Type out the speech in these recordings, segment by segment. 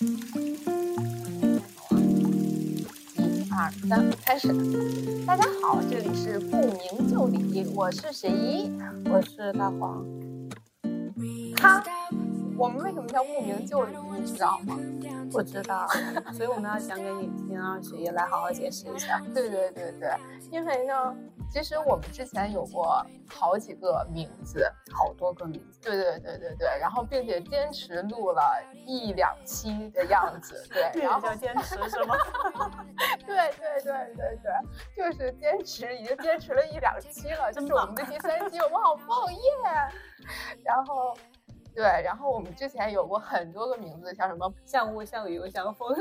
一二三，开始。大家好，这里是不明就里，我是雪姨，我是大黄。他，我们为什么叫不明就里，你知道吗？不知道，所以我们要讲给你听，让雪姨来好好解释一下。对对对对，因为呢。其实我们之前有过好几个名字，好多个名字。对对对对对，然后并且坚持录了一两期的样子。对，然后叫坚持是吗？对对对对对，就是坚持，已经坚持了一两期了，就是我们的第三期，我们好棒耶！然后。对，然后我们之前有过很多个名字，像什么像雾像雨又像风，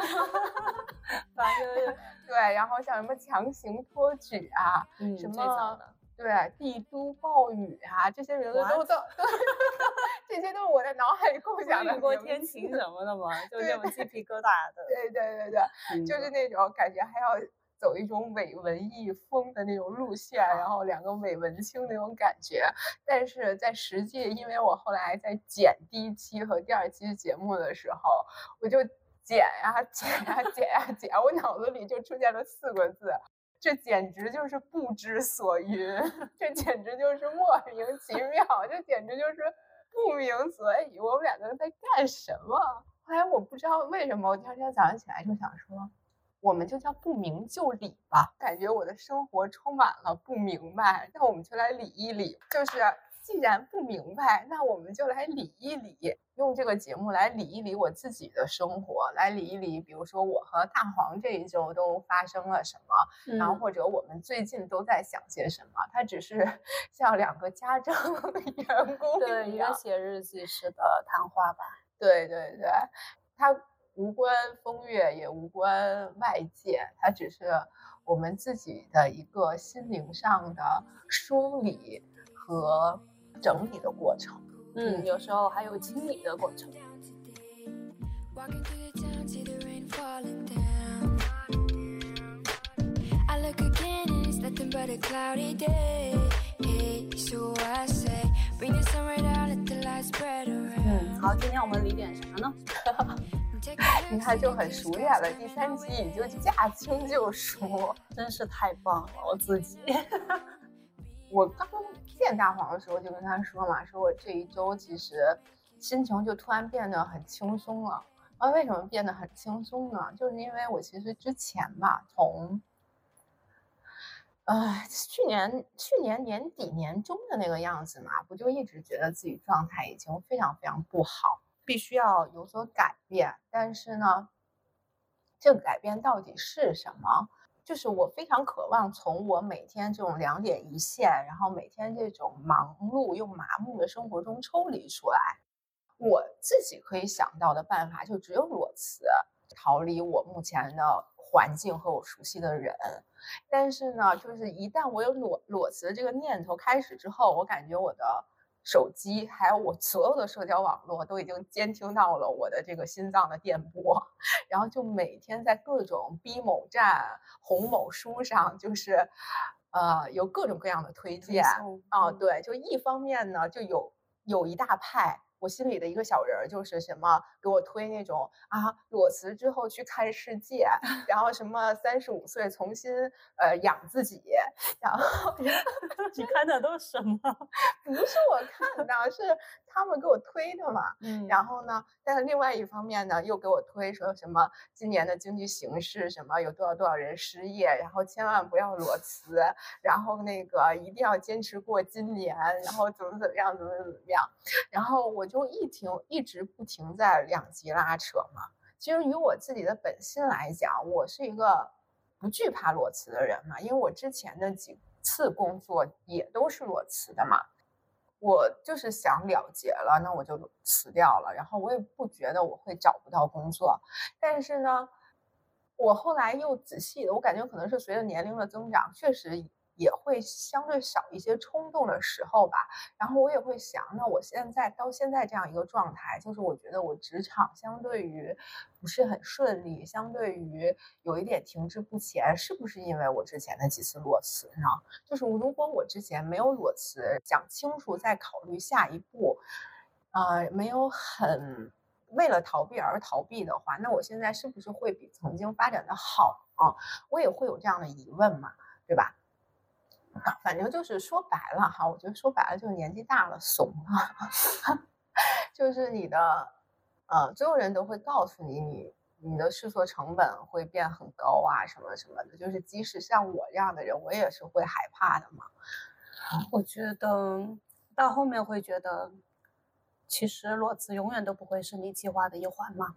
反正对，然后像什么强行托举啊，什么对帝都暴雨啊，这些名字都都，这些都是我在脑海里构想的。雨过天晴什么的嘛，就那种鸡皮疙瘩的。对对对对，就是那种感觉还要。走一种伪文艺风的那种路线，然后两个伪文青那种感觉，但是在实际，因为我后来在剪第一期和第二期节目的时候，我就剪呀剪呀剪呀剪，我脑子里就出现了四个字，这简直就是不知所云，这简直就是莫名其妙，这简直就是不明所以，我们两个人在干什么？后来我不知道为什么，我第二天早上起来就想说。我们就叫不明就里吧，感觉我的生活充满了不明白，那我们就来理一理。就是既然不明白，那我们就来理一理，用这个节目来理一理我自己的生活，来理一理，比如说我和大黄这一周都发生了什么，然后或者我们最近都在想些什么。它只是 像两个家政员工对一个写日记式的谈话吧。对对对，他。无关风月，也无关外界，它只是我们自己的一个心灵上的梳理和整理的过程。嗯，有时候还有清理的过程。嗯，好，今天我们理点啥呢？你看就很熟练了，第三集已经驾轻就熟，真是太棒了！我自己，我刚见大黄的时候就跟他说嘛，说我这一周其实心情就突然变得很轻松了。啊，为什么变得很轻松呢？就是因为我其实之前吧，从呃去年去年年底年中的那个样子嘛，不就一直觉得自己状态已经非常非常不好。必须要有所改变，但是呢，这个改变到底是什么？就是我非常渴望从我每天这种两点一线，然后每天这种忙碌又麻木的生活中抽离出来。我自己可以想到的办法就只有裸辞，逃离我目前的环境和我熟悉的人。但是呢，就是一旦我有裸裸辞这个念头开始之后，我感觉我的。手机还有我所有的社交网络都已经监听到了我的这个心脏的电波，然后就每天在各种 B 某站、红某书上，就是，呃，有各种各样的推荐啊，对，就一方面呢，就有有一大派。我心里的一个小人儿就是什么，给我推那种啊，裸辞之后去看世界，然后什么三十五岁重新呃养自己，然后 你看的都是什么？不是我看的，是他们给我推的嘛。嗯，然后呢，但是另外一方面呢，又给我推说什么今年的经济形势什么有多少多少人失业，然后千万不要裸辞，然后那个一定要坚持过今年，然后怎么怎么样，怎么怎么样，然后我。就一停一直不停在两极拉扯嘛。其实，以我自己的本心来讲，我是一个不惧怕裸辞的人嘛。因为我之前的几次工作也都是裸辞的嘛。我就是想了结了，那我就辞掉了。然后我也不觉得我会找不到工作。但是呢，我后来又仔细的，我感觉可能是随着年龄的增长，确实。也会相对少一些冲动的时候吧，然后我也会想，那我现在到现在这样一个状态，就是我觉得我职场相对于不是很顺利，相对于有一点停滞不前，是不是因为我之前的几次裸辞呢？就是如果我之前没有裸辞，想清楚再考虑下一步，呃，没有很为了逃避而逃避的话，那我现在是不是会比曾经发展的好啊？我也会有这样的疑问嘛，对吧？反正就是说白了哈，我觉得说白了就是年纪大了怂了，就是你的，呃，所有人都会告诉你，你你的试错成本会变很高啊，什么什么的。就是即使像我这样的人，我也是会害怕的嘛。我觉得到后面会觉得，其实裸辞永远都不会是你计划的一环嘛。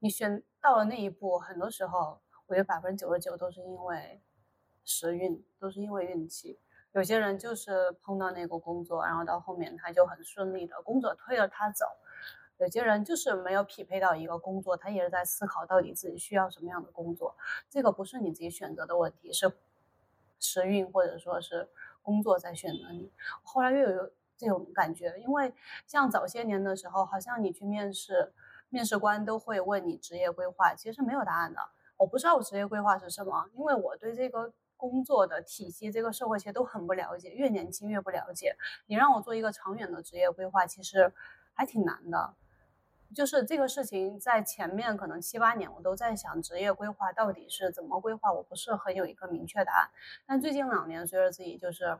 你选到了那一步，很多时候，我觉得百分之九十九都是因为。时运都是因为运气，有些人就是碰到那个工作，然后到后面他就很顺利的工作推着他走；有些人就是没有匹配到一个工作，他也是在思考到底自己需要什么样的工作。这个不是你自己选择的问题，是时运或者说是工作在选择你。后来又有这种感觉，因为像早些年的时候，好像你去面试，面试官都会问你职业规划，其实没有答案的。我不知道我职业规划是什么，因为我对这个。工作的体系，这个社会其实都很不了解，越年轻越不了解。你让我做一个长远的职业规划，其实还挺难的。就是这个事情在前面可能七八年，我都在想职业规划到底是怎么规划，我不是很有一个明确答案。但最近两年，随着自己就是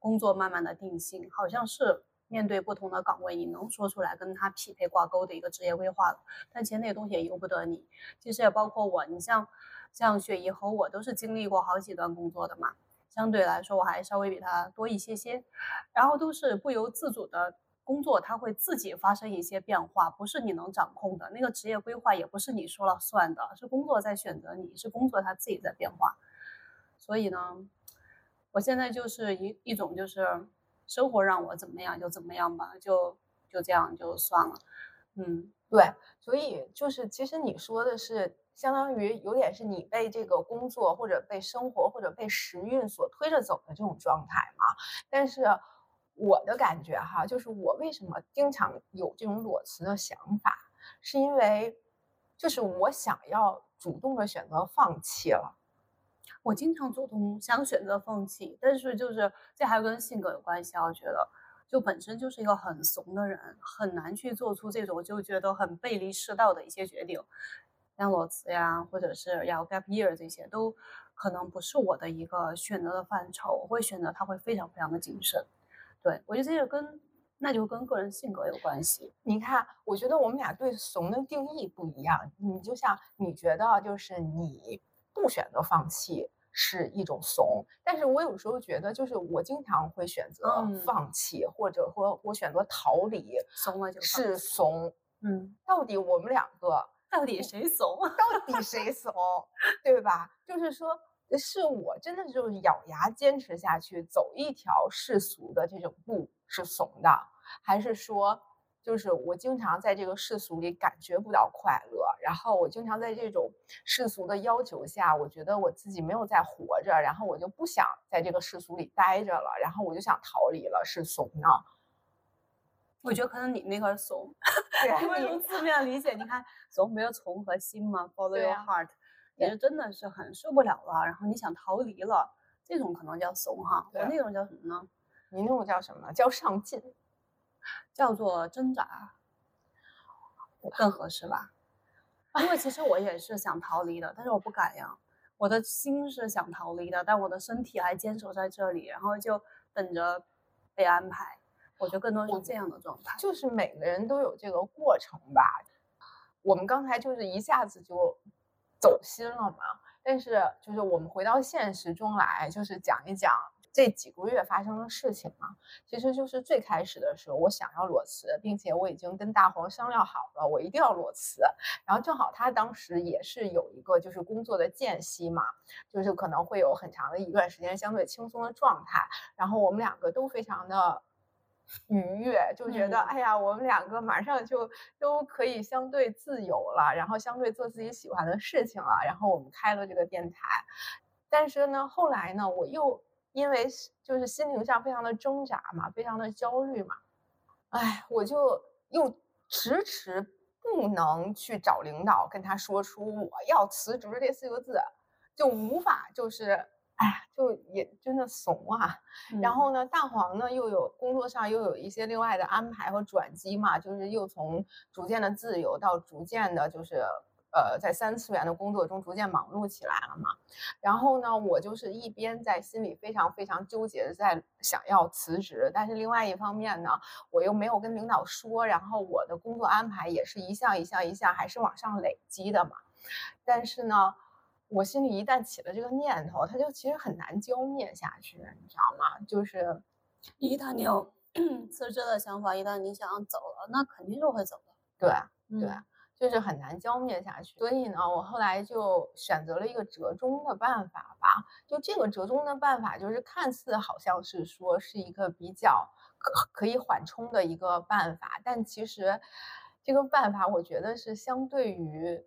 工作慢慢的定性，好像是面对不同的岗位，你能说出来跟他匹配挂钩的一个职业规划。但其实那些东西也由不得你，其实也包括我，你像。像雪姨和我都是经历过好几段工作的嘛，相对来说我还稍微比他多一些些，然后都是不由自主的工作，它会自己发生一些变化，不是你能掌控的。那个职业规划也不是你说了算的，是工作在选择你，是工作它自己在变化。所以呢，我现在就是一一种就是生活让我怎么样就怎么样吧，就就这样就算了。嗯，对，所以就是其实你说的是。相当于有点是你被这个工作或者被生活或者被时运所推着走的这种状态嘛。但是我的感觉哈，就是我为什么经常有这种裸辞的想法，是因为就是我想要主动的选择放弃了。我经常主动想选择放弃，但是就是这还跟性格有关系啊。我觉得就本身就是一个很怂的人，很难去做出这种就觉得很背离世道的一些决定。像裸辞呀，或者是要 gap year 这些，都可能不是我的一个选择的范畴。我会选择他会非常非常的谨慎。对我觉得这个跟那就跟个人性格有关系。你看，我觉得我们俩对怂的定义不一样。你就像你觉得就是你不选择放弃是一种怂，但是我有时候觉得就是我经常会选择放弃，或者说我选择逃离，怂了就是怂。嗯，到底我们两个。到底谁怂？到底谁怂？对吧？就是说，是我真的就是咬牙坚持下去，走一条世俗的这种路是怂的，还是说，就是我经常在这个世俗里感觉不到快乐，然后我经常在这种世俗的要求下，我觉得我自己没有在活着，然后我就不想在这个世俗里待着了，然后我就想逃离了，是怂呢？我觉得可能你那个怂，因为从字 面理解，你看怂不就从和心吗？Follow your heart，也是真的是很受不了了，然后你想逃离了，这种可能叫怂哈。我那种叫什么呢？你那种叫什么？叫上进，叫做挣扎，更合适吧？因为其实我也是想逃离的，但是我不敢呀。我的心是想逃离的，但我的身体还坚守在这里，然后就等着被安排。我觉得更多是这样的状态，就是每个人都有这个过程吧。我们刚才就是一下子就走心了嘛，但是就是我们回到现实中来，就是讲一讲这几个月发生的事情嘛。其实就是最开始的时候，我想要裸辞，并且我已经跟大黄商量好了，我一定要裸辞。然后正好他当时也是有一个就是工作的间隙嘛，就是可能会有很长的一段时间相对轻松的状态。然后我们两个都非常的。愉悦就觉得，哎呀，我们两个马上就都可以相对自由了，然后相对做自己喜欢的事情了。然后我们开了这个电台，但是呢，后来呢，我又因为就是心灵上非常的挣扎嘛，非常的焦虑嘛，哎，我就又迟迟不能去找领导跟他说出我要辞职这四个字，就无法就是哎呀，就也真的怂啊。然嗯后呢，大黄呢又有工作上又有一些另外的安排和转机嘛，就是又从逐渐的自由到逐渐的，就是呃在三次元的工作中逐渐忙碌起来了嘛。然后呢，我就是一边在心里非常非常纠结的在想要辞职，但是另外一方面呢，我又没有跟领导说，然后我的工作安排也是一项一项一项还是往上累积的嘛。但是呢，我心里一旦起了这个念头，它就其实很难浇灭下去，你知道吗？就是一旦你有 辞职的想法，一旦你想要走了，那肯定就会走的。对对，嗯就是很难浇灭下去。所以呢，我后来就选择了一个折中的办法吧。就这个折中的办法，就是看似好像是说是一个比较可可以缓冲的一个办法，但其实这个办法，我觉得是相对于。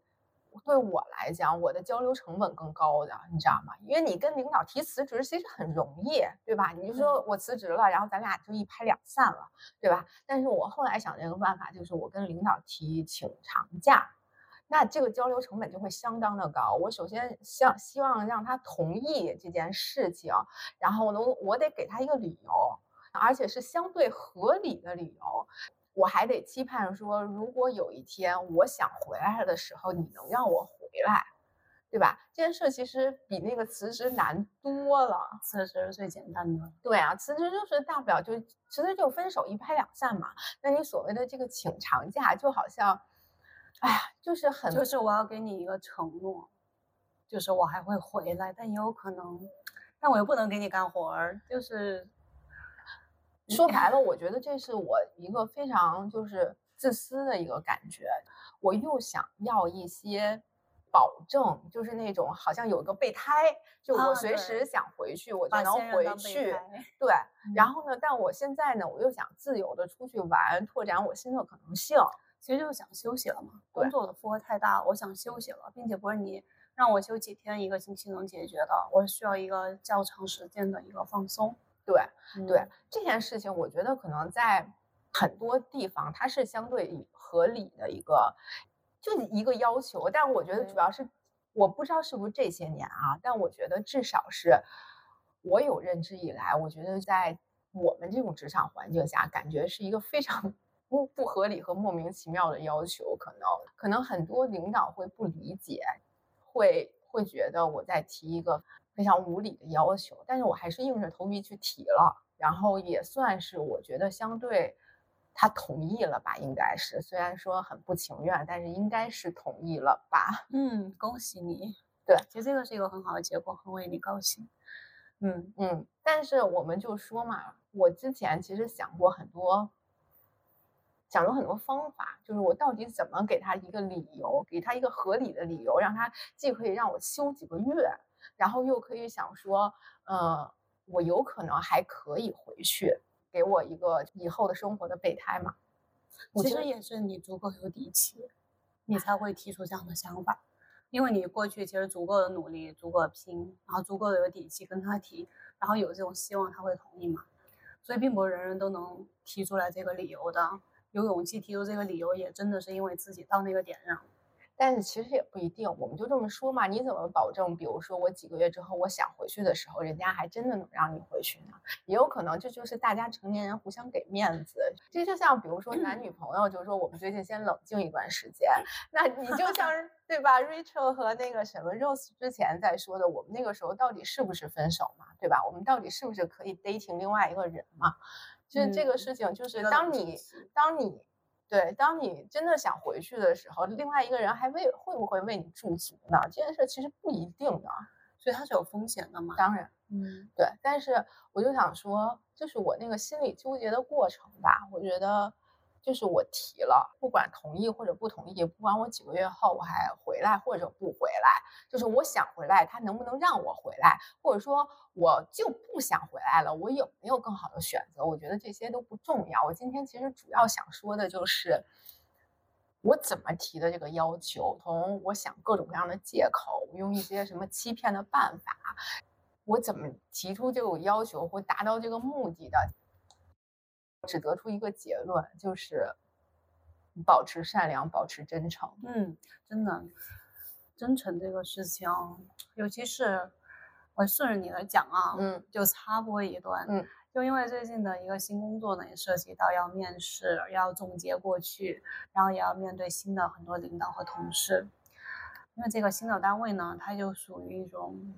对我来讲，我的交流成本更高的，你知道吗？因为你跟领导提辞职，其实很容易，对吧？你就说我辞职了，然后咱俩就一拍两散了，对吧？但是我后来想了一个办法，就是我跟领导提请长假，那这个交流成本就会相当的高。我首先希希望让他同意这件事情，然后呢，我得给他一个理由，而且是相对合理的理由。我还得期盼说，如果有一天我想回来的时候，你能让我回来，对吧？这件事其实比那个辞职难多了。辞职是最简单的。对啊，辞职就是大不了就辞职就分手一拍两散嘛。那你所谓的这个请长假，就好像，哎呀，就是很就是我要给你一个承诺，就是我还会回来，但也有可能，但我又不能给你干活儿，就是说白了，我觉得这是我一个非常就是自私的一个感觉。我又想要一些保证，就是那种好像有个备胎，就我随时想回去，我就能回去。对，然嗯后呢，但我现在呢，我又想自由的出去玩，拓展我新的可能性。其实就是想休息了嘛，工作的负荷太大，我想休息了，并且不是你让我休几天、一个星期能解决的，我需要一个较长时间的一个放松。对，对嗯这件事情，我觉得可能在很多地方它是相对合理的一个，就一个要求。但我觉得主要是，我不知道是不是这些年啊，但我觉得至少是我有认知以来，我觉得在我们这种职场环境下，感觉是一个非常不不合理和莫名其妙的要求。可能可能很多领导会不理解，会会觉得我在提一个非常无理的要求，但是我还是硬着头皮去提了，然后也算是我觉得相对他同意了吧，应该是，虽然说很不情愿，但是应该是同意了吧。嗯，恭喜你。对，其实这个是一个很好的结果，很为你高兴。嗯嗯，但是我们就说嘛，我之前其实想过很多，想过很多方法，就是我到底怎么给他一个理由，给他一个合理的理由，让他既可以让我休几个月，然后又可以想说，呃，我有可能还可以回去，给我一个以后的生活的备胎嘛。我其实也是你足够有底气，你才会提出这样的想法，因为你过去其实足够的努力，足够的拼，然后足够的有底气跟他提，然后有这种希望他会同意嘛，所以并不是人人都能提出来这个理由的，有勇气提出这个理由，也真的是因为自己到那个点上。但是其实也不一定，我们就这么说嘛，你怎么保证？比如说我几个月之后我想回去的时候，人家还真的能让你回去呢？也有可能这就是大家成年人互相给面子。这就像比如说男女朋友，就是说我们最近先冷静一段时间，那你就像是 对吧？Rachel 和那个什么 Rose 之前在说的，我们那个时候到底是不是分手嘛？对吧？我们到底是不是可以 dating 另外一个人嘛？就是这个嗯事情，就是当你当你对，当你真的想回去的时候，另外一个人还为会不会为你驻足呢？这件事其实不一定的，所以它是有风险的嘛。当然嗯对。但是我就想说，就是我那个心理纠结的过程吧，我觉得就是我提了，不管同意或者不同意，不管我几个月后我还回来或者不回来，就是我想回来，他能不能让我回来，或者说我就不想回来了，我有没有更好的选择？我觉得这些都不重要。我今天其实主要想说的就是。我怎么提的这个要求？从我想各种各样的借口，用一些什么欺骗的办法，我怎么提出这种要求或达到这个目的的？只得出一个结论，就是保持善良，保持真诚。嗯，真的，真诚这个事情，尤其是，我顺着你的讲啊，嗯就插播一段，嗯，就因为最近的一个新工作呢，也涉及到要面试，要总结过去，然后也要面对新的很多领导和同事。因为这个新的单位呢，它就属于一种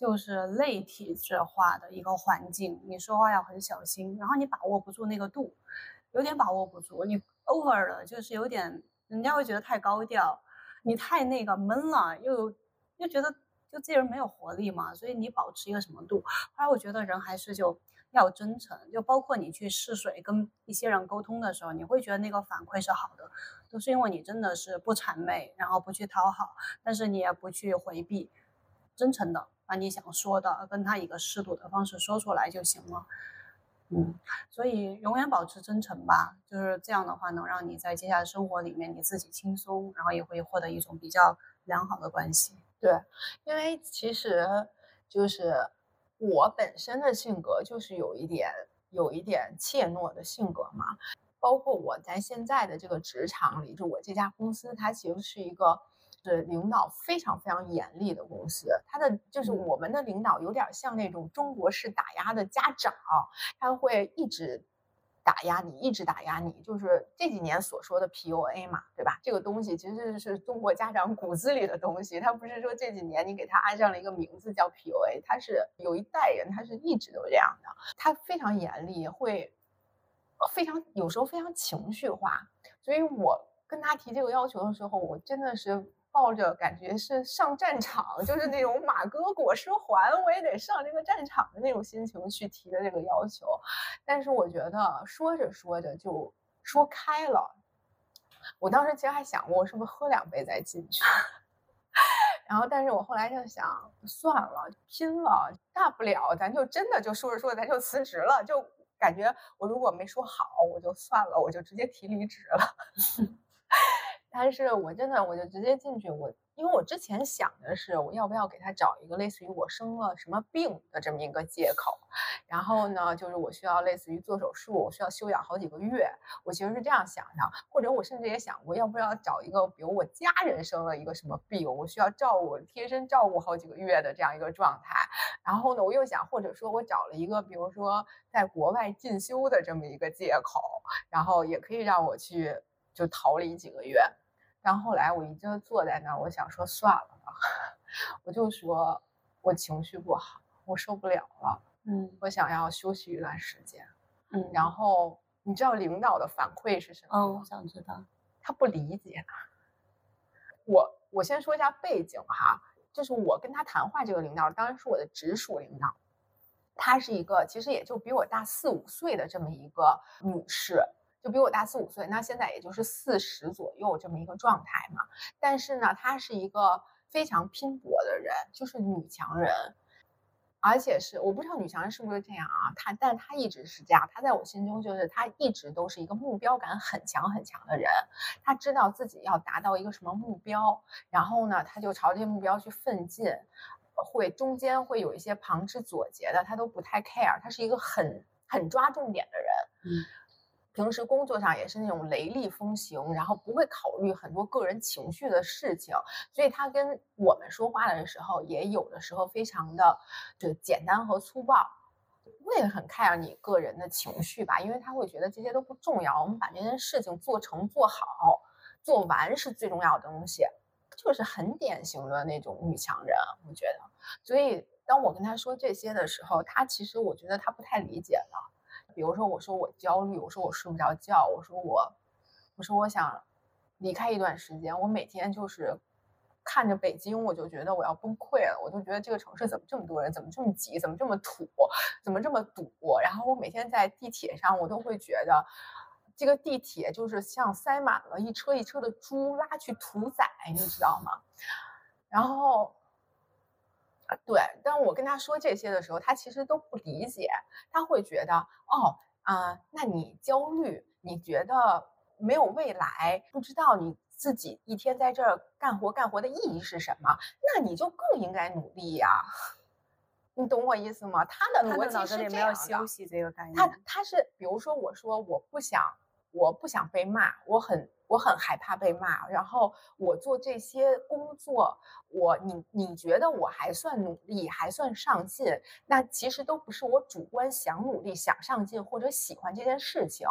就是类体制化的一个环境，你说话要很小心，然后你把握不住那个度，有点把握不住，你 over 了，就是有点人家会觉得太高调，你太那个闷了，又又觉得就这人没有活力嘛，所以你保持一个什么度？后来我觉得人还是就要真诚，就包括你去试水跟一些人沟通的时候，你会觉得那个反馈是好的，都是因为你真的是不谄媚，然后不去讨好，但是你也不去回避，真诚的把你想说的跟他一个适度的方式说出来就行了。嗯，所以永远保持真诚吧，就是这样的话，能让你在接下来生活里面你自己轻松，然后也会获得一种比较良好的关系。对，因为其实就是我本身的性格就是有一点有一点怯懦的性格嘛，包括我在现在的这个职场里，就我这家公司，它其实是一个是领导非常非常严厉的公司，他的就是嗯我们的领导有点像那种中国式打压的家长，他会一直。打压你，一直打压你，就是这几年所说的 PUA 嘛，对吧？这个东西其实是中国家长骨子里的东西，他不是说这几年你给他安上了一个名字叫 PUA，他是有一代人他是一直都这样的，他非常严厉，会非常有时候非常情绪化，所以我跟他提这个要求的时候，我真的是抱着感觉是上战场，就是那种马革裹尸还，我也得上这个战场的那种心情去提的这个要求。但是我觉得说着说着就说开了，我当时其实还想过，我是不是喝两杯再进去。然后，但是我后来就想，算了，拼了，大不了咱就真的就说着说着咱就辞职了，就感觉我如果没说好，我就算了，我就直接提离职了。但是我真的我就直接进去，我因为我之前想的是我要不要给他找一个类似于我生了什么病的这么一个借口，然后呢，就是我需要类似于做手术，我需要休养好几个月，我其实是这样想的，或者我甚至也想过要不要找一个，比如我家人生了一个什么病，我需要照顾贴身照顾好几个月的这样一个状态，然后呢，我又想或者说我找了一个，比如说在国外进修的这么一个借口，然后也可以让我去就逃离几个月。然后后来我一直坐在那儿，我想说算了吧，我就说我情绪不好，我受不了了，嗯我想要休息一段时间。嗯，然后你知道领导的反馈是什么嗯，吗我？想知道。他不理解。我我先说一下背景哈，就是我跟他谈话这个领导，当然是我的直属领导，她是一个其实也就比我大四五岁的这么一个女士。就比我大四五岁，那现在也就是四十左右这么一个状态嘛。但是呢，她是一个非常拼搏的人，就是女强人，而且是我不知道女强人是不是这样啊？她，但她一直是这样。她在我心中就是她一直都是一个目标感很强很强的人。她知道自己要达到一个什么目标，然后呢，她就朝这个目标去奋进。会中间会有一些旁枝左节的，她都不太 care。她是一个很很抓重点的人。嗯。平时工作上也是那种雷厉风行，然后不会考虑很多个人情绪的事情，所以他跟我们说话的时候，也有的时候非常的就简单和粗暴，不会很 care 你个人的情绪吧，因为他会觉得这些都不重要，我们把这件事情做成、做好、做完是最重要的东西，就是很典型的那种女强人，我觉得。所以当我跟他说这些的时候，他其实我觉得他不太理解了。比如说，我说我焦虑，我说我睡不着觉，我说我，我说我想离开一段时间，我每天就是看着北京，我就觉得我要崩溃了，我就觉得这个城市怎么这么多人，怎么这么挤，怎么这么土，怎么这么堵，然后我每天在地铁上，我都会觉得这个地铁就是像塞满了一车一车的猪拉去屠宰，你知道吗？然后。对，但我跟他说这些的时候，他其实都不理解，他会觉得哦啊、呃，那你焦虑，你觉得没有未来，不知道你自己一天在这儿干活干活的意义是什么，那你就更应该努力呀。你懂我意思吗？他的逻辑是这样的。没有休息这个概念。他他是，比如说，我说我不想我不想被骂，我很我很害怕被骂。然后我做这些工作，我你你觉得我还算努力，还算上进，那其实都不是我主观想努力、想上进或者喜欢这件事情，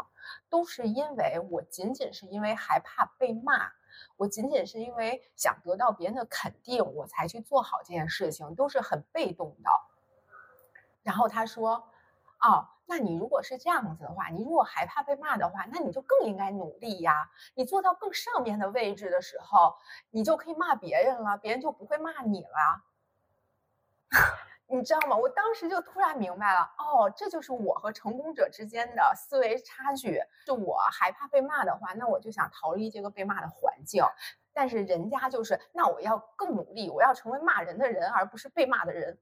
都是因为我仅仅是因为害怕被骂，我仅仅是因为想得到别人的肯定，我才去做好这件事情，都是很被动的。然后他说。哦，那你如果是这样子的话，你如果害怕被骂的话，那你就更应该努力呀。你做到更上面的位置的时候，你就可以骂别人了，别人就不会骂你了。你知道吗？我当时就突然明白了，哦，这就是我和成功者之间的思维差距。就我害怕被骂的话，那我就想逃离这个被骂的环境。但是人家就是，那我要更努力，我要成为骂人的人，而不是被骂的人。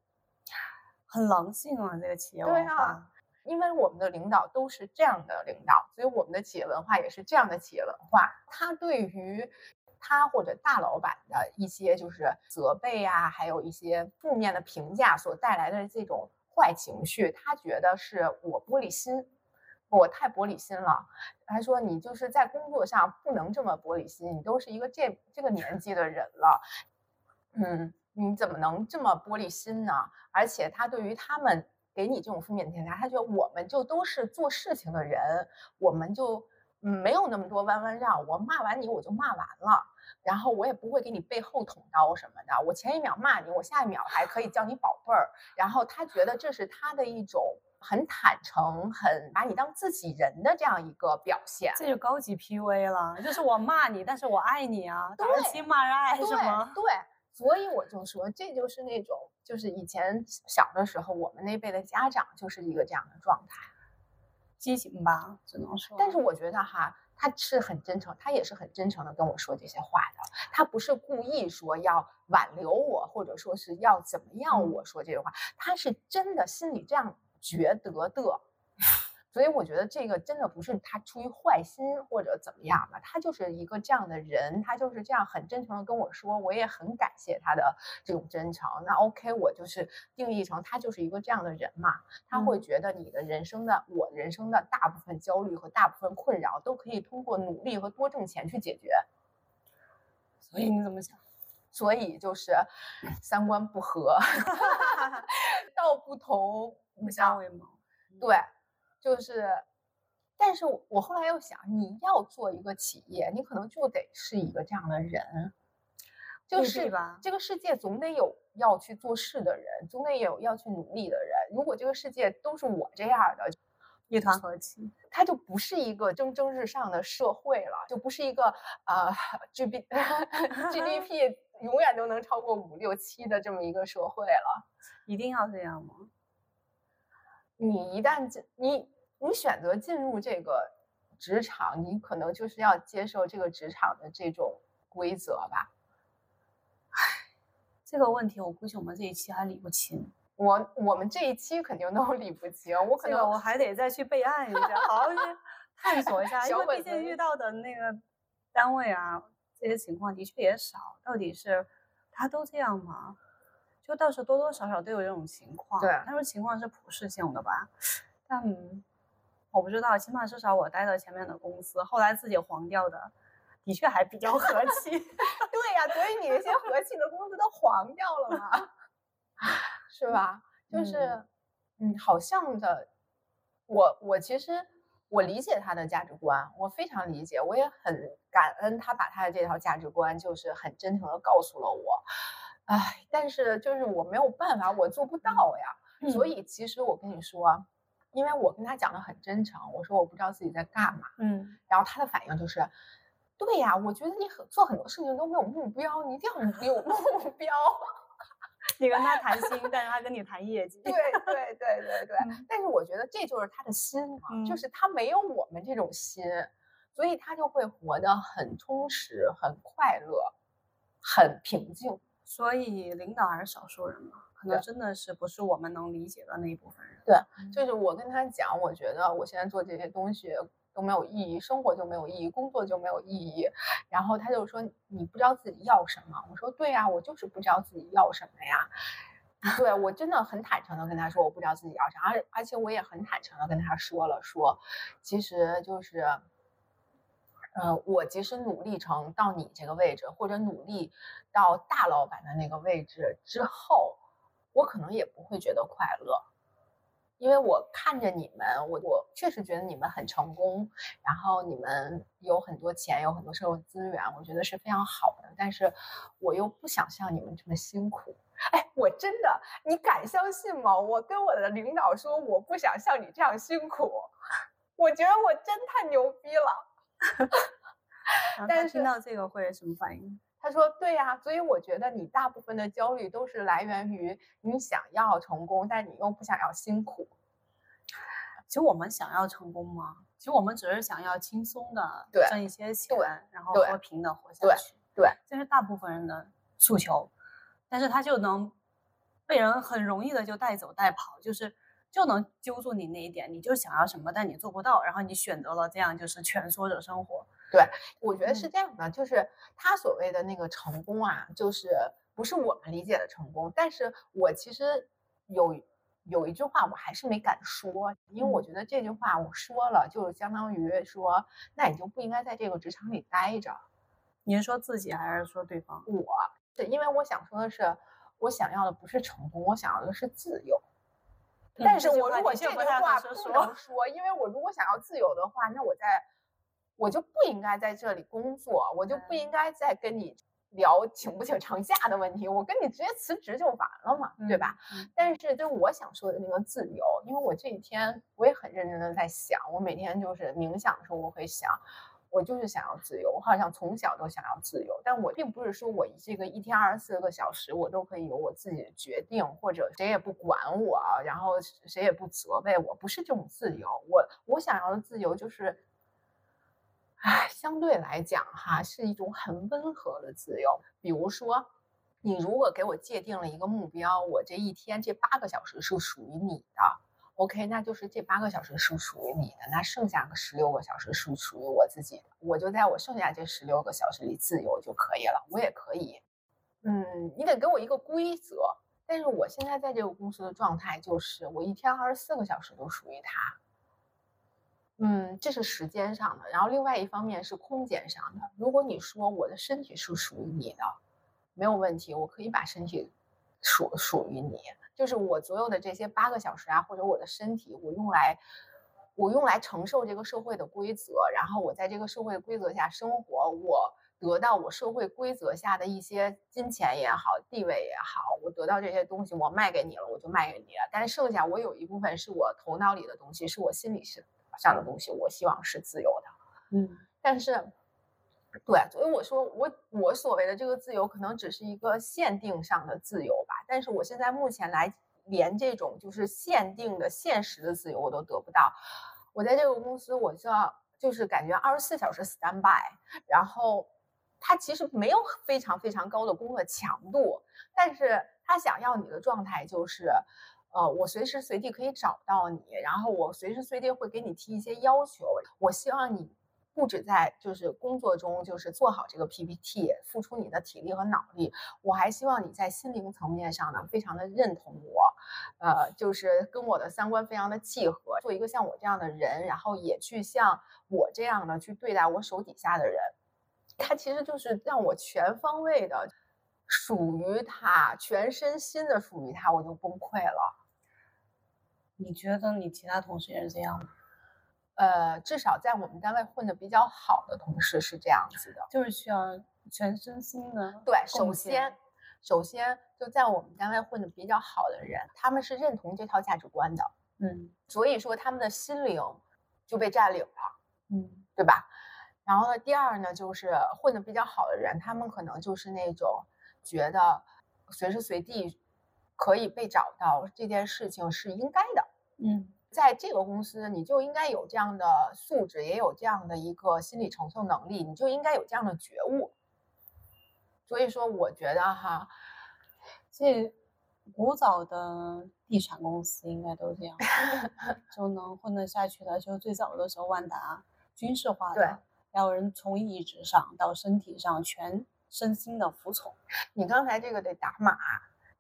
很狼性啊，这个企业文化，因为我们的领导都是这样的领导，所以我们的企业文化也是这样的企业文化。他对于他或者大老板的一些就是责备啊，还有一些负面的评价所带来的这种坏情绪，他觉得是我玻璃心，我太玻璃心了。他说你就是在工作上不能这么玻璃心，你都是一个这这个年纪的人了，嗯。你怎么能这么玻璃心呢？而且他对于他们给你这种负面评价，他觉得我们就都是做事情的人，我们就嗯没有那么多弯弯绕。我骂完你我就骂完了，然后我也不会给你背后捅刀什么的。我前一秒骂你，我下一秒还可以叫你宝贝儿。然后他觉得这是他的一种很坦诚、很把你当自己人的这样一个表现。这就高级 PUA 了，就是我骂你，但是我爱你啊，打人亲骂人爱是吗？对。所以我就说，这就是那种，就是以前小的时候，我们那辈的家长就是一个这样的状态，畸形吧，只能说。但是我觉得哈，他是很真诚，他也是很真诚的跟我说这些话的，他不是故意说要挽留我，或者说是要怎么样我说这些话，他是真的心里这样觉得的。所以我觉得这个真的不是他出于坏心或者怎么样的，他就是一个这样的人，他就是这样很真诚的跟我说，我也很感谢他的这种真诚。那 OK，我就是定义成他就是一个这样的人嘛，他会觉得你的人生的我人生的大部分焦虑和大部分困扰都可以通过努力和多挣钱去解决。所以你怎么想？所以就是三观不合 道不同不相为谋。对。就是，但是我后来又想，你要做一个企业，你可能就得是一个这样的人，就是吧？这个世界总得有要去做事的人，总得有要去努力的人。如果这个世界都是我这样的，一团和气，它就不是一个蒸蒸日上的社会了，就不是一个呃 G B G D P 永远都能超过五六七的这么一个社会了。一定要这样吗？你一旦这你你选择进入这个职场，你可能就是要接受这个职场的这种规则吧。唉，这个问题我估计我们这一期还理不清。我我们这一期肯定都 理不清，我可能我还得再去备案一下，好好去探索一下，因为毕竟遇到的那个单位啊，这些情况的确也少。到底是他都这样吗？就倒是多多少少都有这种情况，对，但是情况是普适性的吧？但我不知道，起码至少我待的前面的公司，后来自己黄掉的，的确还比较和气。对呀，所以你那些和气的公司都黄掉了嘛，是吧？就是，嗯，好像的。我我其实我理解他的价值观，我非常理解，我也很感恩他把他的这套价值观，就是很真诚的告诉了我。唉，但是就是我没有办法，我做不到呀。所以其实我跟你说，因为我跟他讲的很真诚，我说我不知道自己在干嘛。嗯，然后他的反应就是，对呀，我觉得你很做很多事情都没有目标，你一定要有目标。你跟他谈心，但是他跟你谈业绩。对对对对对。但是我觉得这就是他的心嘛，就是他没有我们这种心，所以他就会活得很充实、很快乐、很平静。所以领导还是少数人嘛，可能真的是不是我们能理解的那一部分人。对，就是我跟他讲，我觉得我现在做这些东西都没有意义，生活就没有意义，工作就没有意义。然后他就说你不知道自己要什么。我说对呀，我就是不知道自己要什么呀。对我真的很坦诚的跟他说我不知道自己要啥，而而且我也很坦诚的跟他说了，说其实就是呃，我即使努力成到你这个位置，或者努力到大老板的那个位置之后，我可能也不会觉得快乐，因为我看着你们，我我确实觉得你们很成功，然后你们有很多钱，有很多社会资源，我觉得是非常好的，但是我又不想像你们这么辛苦。哎，我真的，你敢相信吗？我跟我的领导说，我不想像你这样辛苦，我觉得我真太牛逼了。但是听到这个会什么反应？他说：“对呀，所以我觉得你大部分的焦虑都是来源于你想要成功，但你又不想要辛苦。其实我们想要成功吗？其实我们只是想要轻松的挣一些钱，然后和平的活下去。对，这是大部分人的诉求。但是他就能被人很容易的就带走带跑，就是。”就能揪住你那一点，你就想要什么，但你做不到，然后你选择了这样就是蜷缩着生活。对，我觉得是这样的，就是他所谓的那个成功啊，就是不是我们理解的成功。但是我其实有有一句话我还是没敢说，因为我觉得这句话我说了，就是相当于说，那你就不应该在这个职场里待着。你是说自己还是说对方？我，对，因为我想说的是，我想要的不是成功，我想要的是自由。但是我如果这句话不能说，因为我如果想要自由的话，那我在，我就不应该在这里工作，我就不应该再跟你聊请不请长假的问题，我跟你直接辞职就完了嘛，对吧？但是就我想说的那个自由，因为我这几天我也很认真的在想，我每天就是冥想的时候我会想。我就是想要自由，我好像从小都想要自由，但我并不是说我这个一天二十四个小时我都可以有我自己的决定，或者谁也不管我，然后谁也不责备我，不是这种自由。我我想要的自由就是，唉，相对来讲哈，是一种很温和的自由。比如说，你如果给我界定了一个目标，我这一天这八个小时是属于你的。OK，那就是这八个小时是属于你的，那剩下个十六个小时是属于我自己的，我就在我剩下这十六个小时里自由就可以了。我也可以，嗯，你得给我一个规则。但是我现在在这个公司的状态就是，我一天二十四个小时都属于他。嗯，这是时间上的，然后另外一方面是空间上的。如果你说我的身体是属于你的，没有问题，我可以把身体属属于你。就是我所有的这些八个小时啊，或者我的身体，我用来，我用来承受这个社会的规则，然后我在这个社会规则下生活，我得到我社会规则下的一些金钱也好，地位也好，我得到这些东西，我卖给你了，我就卖给你了。但是剩下我有一部分是我头脑里的东西，是我心里是上的东西，我希望是自由的。嗯，但是。对，所以我说我我所谓的这个自由，可能只是一个限定上的自由吧。但是我现在目前来，连这种就是限定的现实的自由我都得不到。我在这个公司，我就要就是感觉二十四小时 stand by，然后他其实没有非常非常高的工作强度，但是他想要你的状态就是，呃，我随时随地可以找到你，然后我随时随地会给你提一些要求，我希望你。不止在就是工作中，就是做好这个 PPT，付出你的体力和脑力。我还希望你在心灵层面上呢，非常的认同我，呃，就是跟我的三观非常的契合，做一个像我这样的人，然后也去像我这样的去对待我手底下的人。他其实就是让我全方位的属于他，全身心的属于他，我就崩溃了。你觉得你其他同事也是这样吗？呃，至少在我们单位混的比较好的同事是这样子的，就是需要全身心的。对，首先，首先就在我们单位混的比较好的人，他们是认同这套价值观的，嗯，所以说他们的心灵就被占领了，嗯，对吧？然后呢，第二呢，就是混的比较好的人，他们可能就是那种觉得随时随地可以被找到这件事情是应该的，嗯。在这个公司，你就应该有这样的素质，也有这样的一个心理承受能力，你就应该有这样的觉悟。所以说，我觉得哈，这古早的地产公司应该都这样，就能混得下去的。就最早的时候，万达军事化的，要人从意志上到身体上全身心的服从。你刚才这个得打码，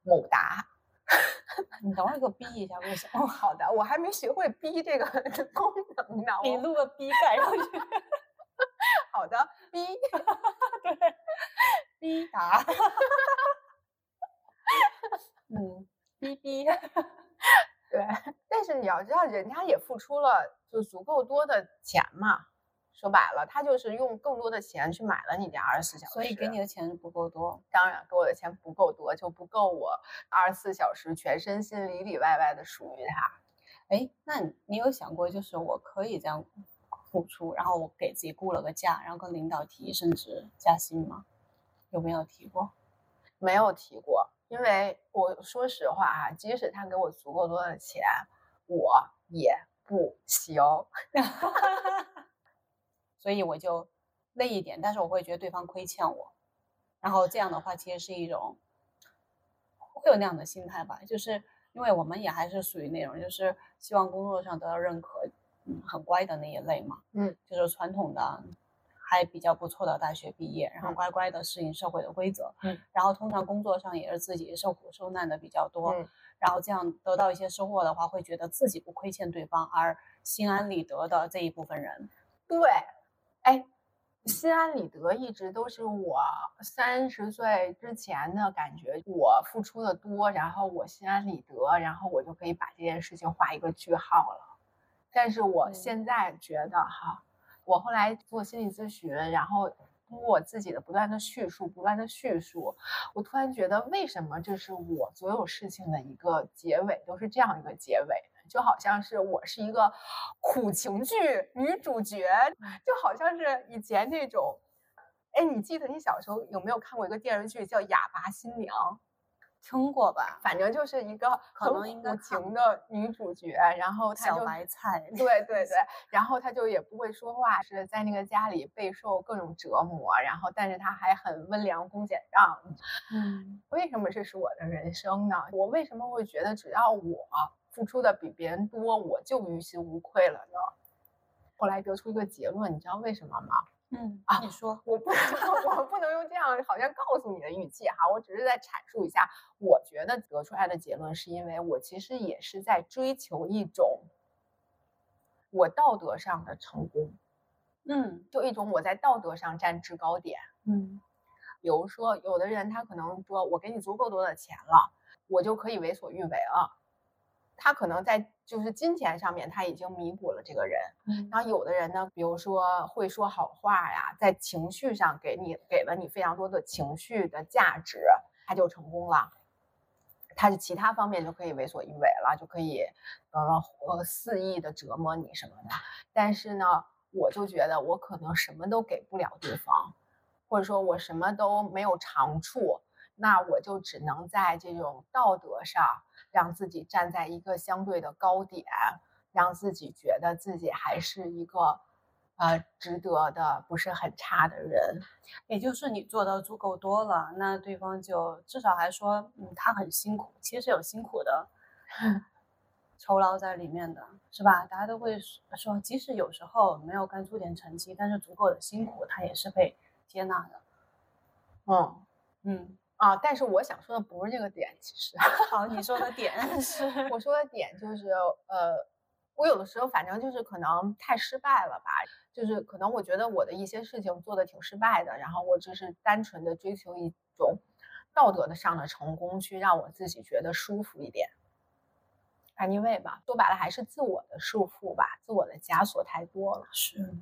某达。你等会儿给我逼一下，为什么？好的，我还没学会逼这个 功能呢。你录个逼盖上去。好的逼对逼答，嗯逼逼对。但是你要知道，人家也付出了就足够多的钱嘛。说白了，他就是用更多的钱去买了你家二十四小时，所以给你的钱不够多。当然，给我的钱不够多，就不够我二十四小时全身心里里外外的属于他。哎，那你有想过，就是我可以这样付出，然后我给自己雇了个假，然后跟领导提升职加薪吗？有没有提过？没有提过，因为我说实话啊，即使他给我足够多的钱，我也不行。所以我就累一点，但是我会觉得对方亏欠我，然后这样的话其实是一种会有那样的心态吧，就是因为我们也还是属于那种就是希望工作上得到认可，嗯，很乖的那一类嘛，嗯，就是传统的还比较不错的大学毕业，然后乖乖的适应社会的规则，嗯，然后通常工作上也是自己受苦受难的比较多，嗯，然后这样得到一些收获的话，会觉得自己不亏欠对方，而心安理得的这一部分人，对。哎，心安理得一直都是我三十岁之前的感觉。我付出的多，然后我心安理得，然后我就可以把这件事情画一个句号了。但是我现在觉得哈，我后来做心理咨询，然后通过我自己的不断的叙述、不断的叙述，我突然觉得，为什么这是我所有事情的一个结尾，都是这样一个结尾？就好像是我是一个苦情剧女主角，就好像是以前那种，哎，你记得你小时候有没有看过一个电视剧叫《哑巴新娘》？听过吧？反正就是一个可能应该苦情的女主角，然后她小白菜，对对 对，然后她就也不会说话，是在那个家里备受各种折磨，然后但是她还很温良恭俭让。嗯，为什么这是我的人生呢？我为什么会觉得只要我？付出的比别人多，我就于心无愧了呢。后来得出一个结论，你知道为什么吗？嗯啊，你说，我不能，我不能用这样好像告诉你的语气哈，我只是在阐述一下，我觉得得出来的结论是因为我其实也是在追求一种我道德上的成功，嗯，就一种我在道德上占制高点，嗯，比如说有的人他可能说我给你足够多的钱了，我就可以为所欲为了。他可能在就是金钱上面他已经弥补了这个人，嗯，然后有的人呢，比如说会说好话呀，在情绪上给你给了你非常多的情绪的价值，他就成功了，他就其他方面就可以为所欲为了，就可以呃呃肆意的折磨你什么的。但是呢，我就觉得我可能什么都给不了对方，或者说我什么都没有长处，那我就只能在这种道德上。让自己站在一个相对的高点，让自己觉得自己还是一个，呃，值得的，不是很差的人。也就是你做的足够多了，那对方就至少还说，嗯，他很辛苦，其实有辛苦的 酬劳在里面的，是吧？大家都会说，即使有时候没有干出点成绩，但是足够的辛苦，他也是被接纳的。嗯嗯。啊，但是我想说的不是这个点，其实。好，你说的点 是，我说的点就是，呃，我有的时候反正就是可能太失败了吧，就是可能我觉得我的一些事情做的挺失败的，然后我只是单纯的追求一种道德的上的成功，去让我自己觉得舒服一点。Anyway 吧，说白了还是自我的束缚吧，自我的枷锁太多了。是。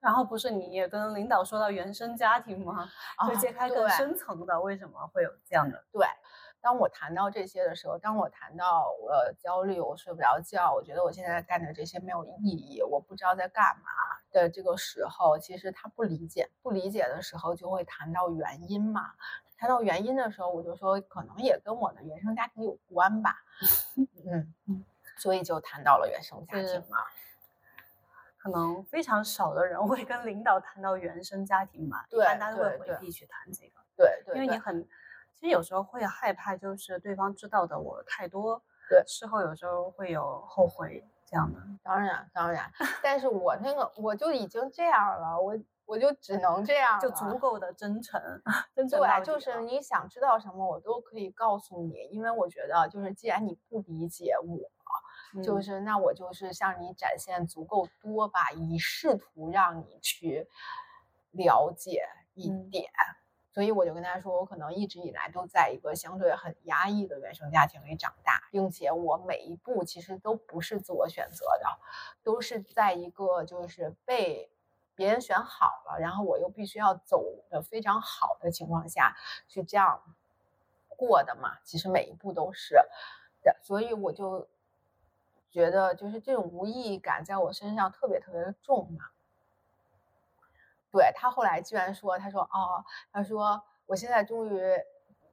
然后不是你也跟领导说到原生家庭吗？就揭开更深层的，为什么会有这样的？对，当我谈到这些的时候，当我谈到我焦虑，我睡不着觉，我觉得我现在干的这些没有意义，我不知道在干嘛的这个时候，其实他不理解，不理解的时候就会谈到原因嘛。谈到原因的时候，我就说可能也跟我的原生家庭有关吧。嗯嗯，所以就谈到了原生家庭嘛。可能非常少的人会跟领导谈到原生家庭嘛，对，大家都会回避去谈这个，对对，因为你很，其实有时候会害怕，就是对方知道的我太多，对，事后有时候会有后悔这样的。当然当然，但是我那个我就已经这样了，我我就只能这样，就足。够的真诚，真诚对，就是你想知道什么，我都可以告诉你，因为我觉得就是既然你不理解我。就是那我就是向你展现足够多吧，以试图让你去了解一嗯点。所以我就跟他说，我可能一直以来都在一个相对很压抑的原生家庭里长大，并且我每一步其实都不是自我选择的，都是在一个就是被别人选好了，然后我又必须要走的非常好的情况下去这样过的嘛。其实每一步都是的，所以我就觉得就是这种无意义感在我身上特别特别的重嘛。对他后来居然说，他说哦，他说我现在终于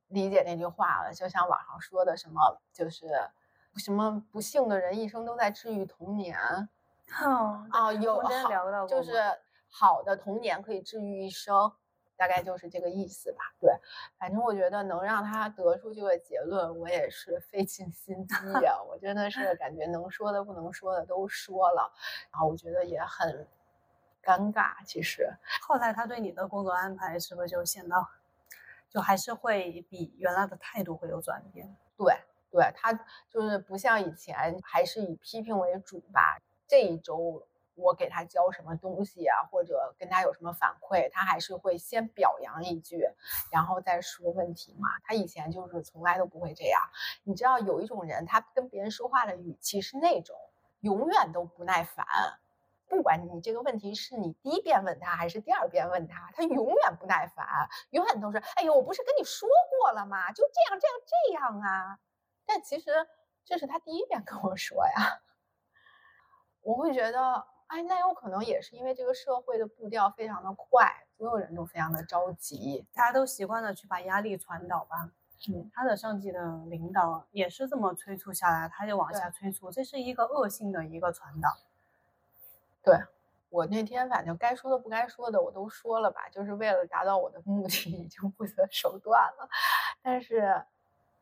理解那句话了，就像网上说的什么，就是什么不幸的人一生都在治愈童年哦，啊，有就是好的童年可以治愈一生，大概就是这个意思吧。对，反正我觉得能让他得出这个结论，我也是费尽心机呀、我真的是感觉能说的不能说的都说了，然后我觉得也很尴尬，其实。后来他对你的工作安排是不是就显得，就还是会比原来的态度会有转变？对对，他就是不像以前，还是以批评为主吧。这一周我给他教什么东西啊，或者跟他有什么反馈，他还是会先表扬一句，然后再说问题嘛。他以前就是从来都不会这样。你知道有一种人，他跟别人说话的语气是那种永远都不耐烦。不管你这个问题是你第一遍问他还是第二遍问他，他永远不耐烦，永远都是“哎呦，我不是跟你说过了吗？就这样，这样，这样啊。”但其实这是他第一遍跟我说呀，我会觉得，哎，那有可能也是因为这个社会的步调非常的快，所有人都非常的着急。大家都习惯了去把压力传导吧。嗯，他的上级的领导也是这么催促下来，他就往下催促，这是一个恶性的一个传导。对我那天反正该说的不该说的我都说了吧，就是为了达到我的目的，已经不择手段了。但是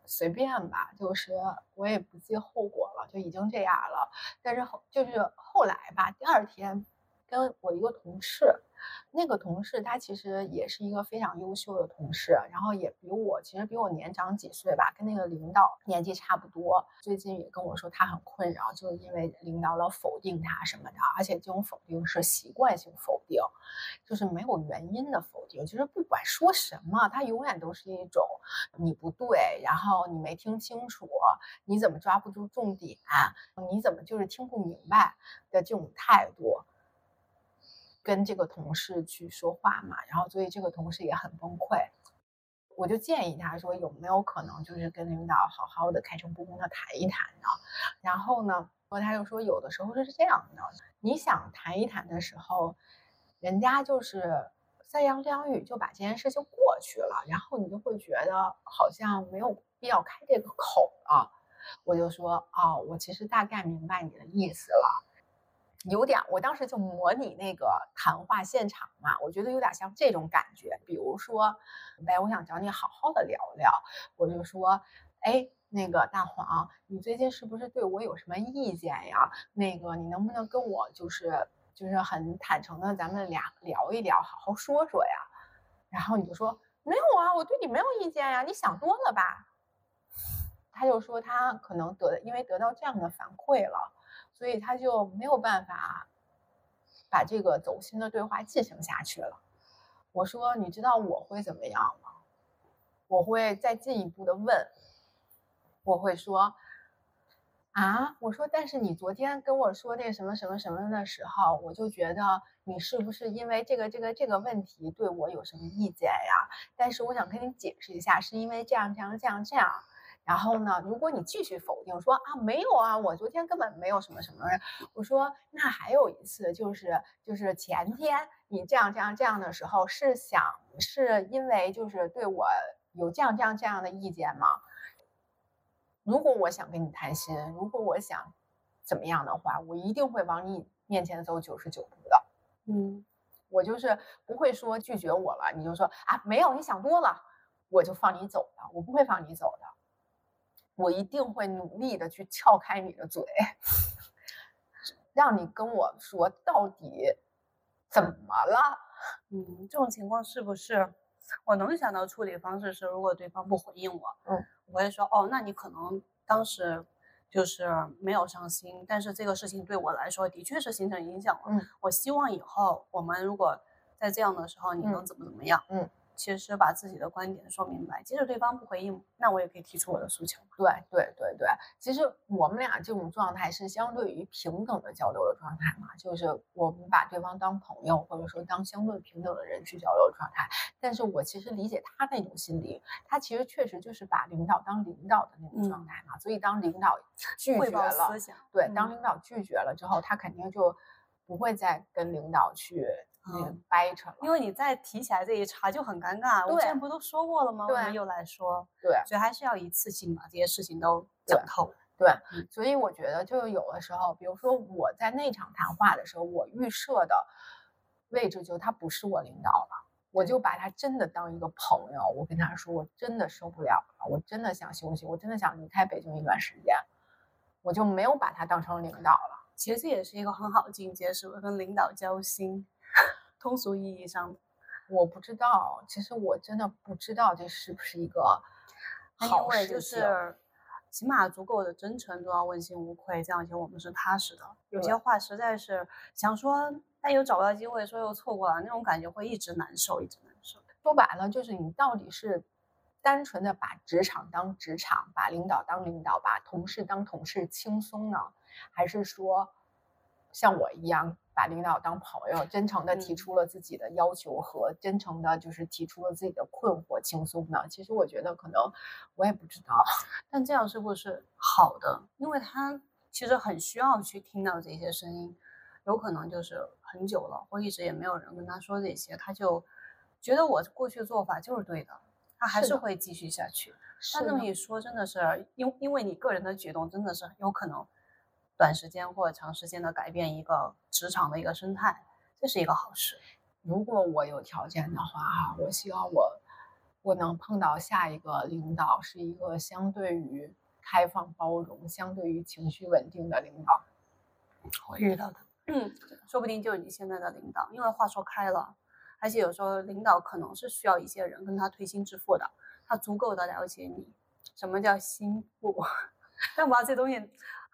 随便吧，就是我也不计后果了，就已经这样了。但是后就是后来吧，第二天跟我一个同事，那个同事他其实也是一个非常优秀的同事，然后也比我其实比我年长几岁吧，跟那个领导年纪差不多。最近也跟我说他很困扰，就是因为领导老否定他什么的，而且这种否定是习惯性否定，就是没有原因的否定，就是不管说什么，他永远都是一种你不对，然后你没听清楚，你怎么抓不住重点，你怎么就是听不明白的这种态度。跟这个同事去说话嘛，然后所以这个同事也很崩溃。我就建议他说，有没有可能就是跟领导好好的开诚布公的谈一谈呢？然后呢，说他就说有的时候是这样的，你想谈一谈的时候，人家就是三言两语就把这件事情过去了，然后你就会觉得好像没有必要开这个口了。我就说哦，我其实大概明白你的意思了。有点，我当时就模拟那个谈话现场嘛，我觉得有点像这种感觉。比如说，哎，我想找你好好的聊聊，我就说，哎，那个大黄，你最近是不是对我有什么意见呀？那个，你能不能跟我就是就是很坦诚的，咱们俩聊一聊，好好说说呀？然后你就说没有啊，我对你没有意见呀，你想多了吧？他就说他可能得因为得到这样的反馈了。所以他就没有办法把这个走心的对话进行下去了。我说：“你知道我会怎么样吗？我会再进一步的问，我会说：啊，我说，但是你昨天跟我说那什么什么什么的时候，我就觉得你是不是因为这个这个这个问题对我有什么意见呀？但是我想跟你解释一下，是因为这样这样这样这样。”然后呢，如果你继续否定说啊没有啊，我昨天根本没有什么什么，我说那还有一次就是就是前天你这样这样这样的时候，是想是因为就是对我有这样这样这样的意见吗？如果我想跟你谈心，如果我想怎么样的话，我一定会往你面前走九十九步的。嗯，我就是不会说拒绝我了，你就说啊没有，你想多了，我就放你走了，我不会放你走的。我一定会努力的去撬开你的嘴，让你跟我说到底怎么了。嗯，这种情况是不是我能想到处理方式是，如果对方不回应我，嗯，我会说哦，那你可能当时就是没有上心，但是这个事情对我来说的确是形成影响了。嗯，我希望以后我们如果在这样的时候你能怎么怎么样？嗯。其实把自己的观点说明白，即使对方不回应，那我也可以提出我的诉求。对对对对，其实我们俩这种状态是相对于平等的交流的状态嘛，就是我们把对方当朋友，或者说当相对平等的人去交流的状态。但是我其实理解他那种心理，他其实确实就是把领导当领导的那种状态嘛。所以当领导拒绝了，对，当领导拒绝了之后，他肯定就不会再跟领导去。嗯，掰扯了，因为你再提起来这一茬就很尴尬。我之前不都说过了吗？我们，又来说，对，所以还是要一次性把这些事情都讲透。对，所以我觉得就有的时候，比如说我在那场谈话的时候，我预设的位置就他不是我领导了，我就把他真的当一个朋友，我跟他说，我真的受不了了，我真的想休息，我真的想离开北京一段时间，我就没有把他当成领导了。其实这也是一个很好的境界，是不是跟领导交心？通俗意义上，我不知道。其实我真的不知道这是不是一个好事就是起码足够的真诚，都要问心无愧，这样其实我们是踏实的。有些话实在是想说，但又找不到机会说，又错过了，那种感觉会一直难受，一直难受。说白了，就是你到底是单纯的把职场当职场，把领导当领导，把同事当同事轻松呢，还是说像我一样？把领导当朋友，真诚的提出了自己的要求和真诚的，就是提出了自己的困惑，轻松呢？其实我觉得可能我也不知道，但这样是不是好的？因为他其实很需要去听到这些声音，有可能就是很久了，或一直也没有人跟他说这些，他就觉得我过去做法就是对的，他还是会继续下去。他这么一说，真的是因因为你个人的举动，真的是有可能。短时间或者长时间的改变一个职场的一个生态，这是一个好事。如果我有条件的话，哈，我希望我我能碰到下一个领导是一个相对于开放包容、相对于情绪稳定的领导。会遇到的，嗯，说不定就是你现在的领导。因为话说开了，而且有时候领导可能是需要一些人跟他推心置腹的，他足够的了解你。什么叫心腹？但我这东西。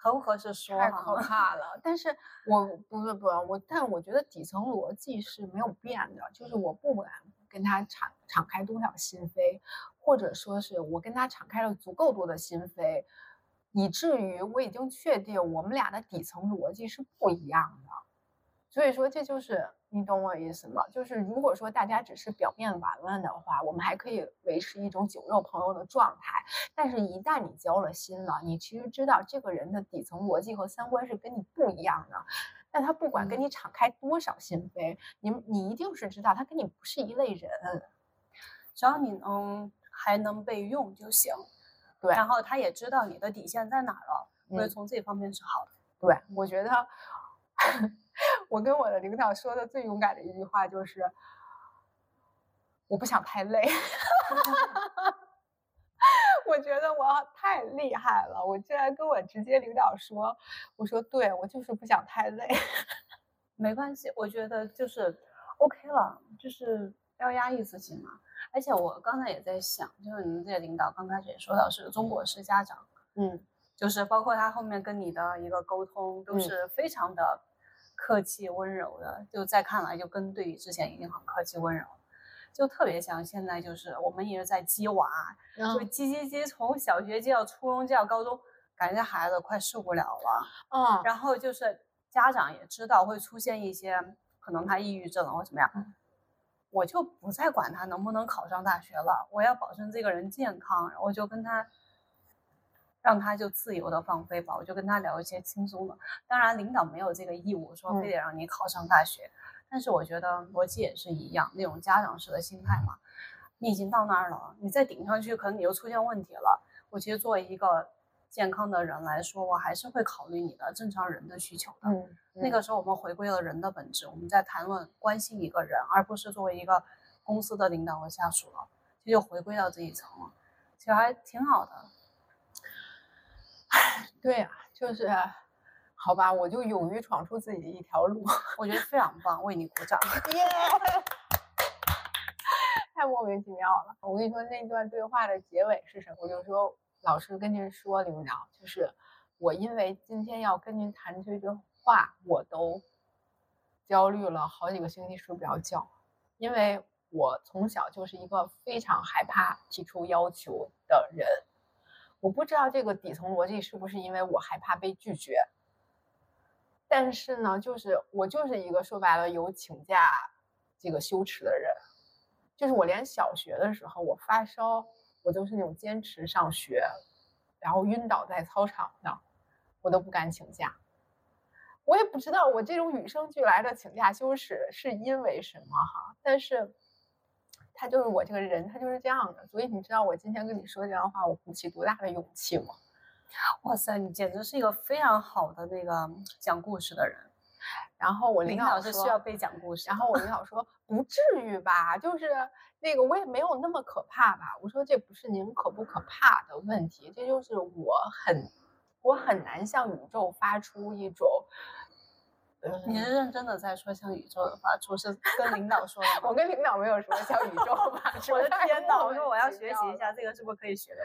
合不合适说？太可怕了！但是我不是不，我但我觉得底层逻辑是没有变的，就是我不管跟他敞敞开多少心扉，或者说是我跟他敞开了足够多的心扉，以至于我已经确定我们俩的底层逻辑是不一样的。所以说，这就是你懂我意思吗？就是如果说大家只是表面玩玩的话，我们还可以维持一种酒肉朋友的状态。但是，一旦你交了心了，你其实知道这个人的底层逻辑和三观是跟你不一样的。那他不管跟你敞开多少心扉，你你一定是知道他跟你不是一类人。只要你能还能被用就行。对，然后他也知道你的底线在哪了，所以从这方面是好的。对，我觉得。我跟我的领导说的最勇敢的一句话就是：“我不想太累。”我觉得我太厉害了，我竟然跟我直接领导说：“我说对，我就是不想太累。”没关系，我觉得就是 OK 了，就是要压抑自己嘛。而且我刚才也在想，就是你们这些领导刚开始也说到是中国式家长，嗯，就是包括他后面跟你的一个沟通都是非常的。客气温柔的，就在看来就跟对比之前已经很客气温柔，就特别像现在就是我们一直在激娃，就激激激，从小学激到初中，激到高中，感觉孩子快受不了了。嗯，然后就是家长也知道会出现一些可能他抑郁症或怎么样，我就不再管他能不能考上大学了，我要保证这个人健康，我就跟他。让他就自由的放飞吧，我就跟他聊一些轻松的。当然，领导没有这个义务说非得让你考上大学，但是我觉得逻辑也是一样，那种家长式的心态嘛。你已经到那儿了，你再顶上去，可能你又出现问题了。我其实作为一个健康的人来说，我还是会考虑你的正常人的需求的。嗯，那个时候我们回归了人的本质，我们在谈论关心一个人，而不是作为一个公司的领导和下属了，这就回归到这一层了，其实还挺好的。对呀，就是，好吧，我就勇于闯出自己的一条路，我觉得非常棒，为你鼓掌，耶！太莫名其妙了。我跟你说，那段对话的结尾是什么？我就说，老师跟您说，领导，就是我因为今天要跟您谈这句话，我都焦虑了好几个星期，睡不着觉。因为我从小就是一个非常害怕提出要求的人。我不知道这个底层逻辑是不是因为我害怕被拒绝，但是呢，就是我就是一个说白了有请假这个羞耻的人，就是我连小学的时候我发烧，我都是那种坚持上学，然后晕倒在操场上，我都不敢请假。我也不知道我这种与生俱来的请假羞耻是因为什么哈，但是。他就是我这个人，他就是这样的。所以你知道我今天跟你说这样的话，我鼓起多大的勇气吗？哇塞，你简直是一个非常好的那个讲故事的人。然后我领导是需要被讲故事。然后我领导说 不至于吧，就是那个我也没有那么可怕吧。我说这不是您可不可怕的问题，这就是我很我很难向宇宙发出一种。你是认真的在说像宇宙的话，就，是跟领导说的？我跟领导没有说像宇宙发出。我的天呐！我说我要学习一下，这个是不是可以学的？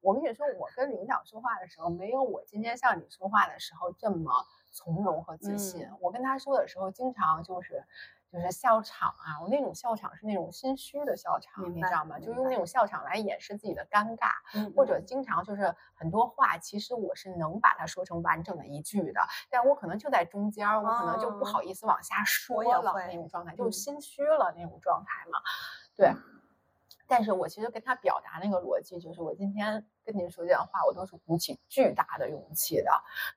我跟你说，我跟领导说话的时候，没有我今天像你说话的时候这么从容和自信。我跟他说的时候，经常就是。就是笑场啊，我那种笑场是那种心虚的笑场，你知道吗？就用那种。笑场来掩饰自己的尴尬，或。者经常就是很多话，其实我是能把它说成完整的一句的，但我可能就在中间，我可能就不好意思往下说了那种状态，就。心虚了那种状态嘛，对。但是我其实跟他表达那个逻辑，就是我今天跟您说这样话，我都是鼓起巨大的勇气的。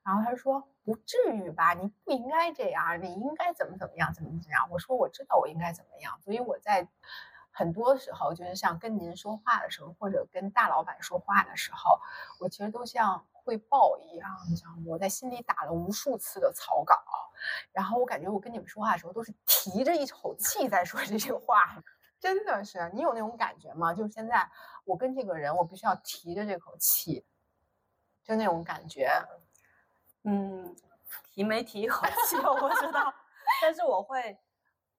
然后他说不至于吧，你不应该这样，你应该怎么怎么样，怎么怎么样。我说我知道我应该怎么样，所以我在很多时候，就是像跟您说话的时候，或者跟大老板说话的时候，我其实都像汇报一样，你知道吗？我在心里打了无数次的草稿，然后我感觉我跟你们说话的时候，都是提着一口气在说这些话。真的是你有那种感觉吗？就是现在我跟这个人，我必须要提着这口气，就那种感觉。嗯，提没提一口气我不知道，但是我会，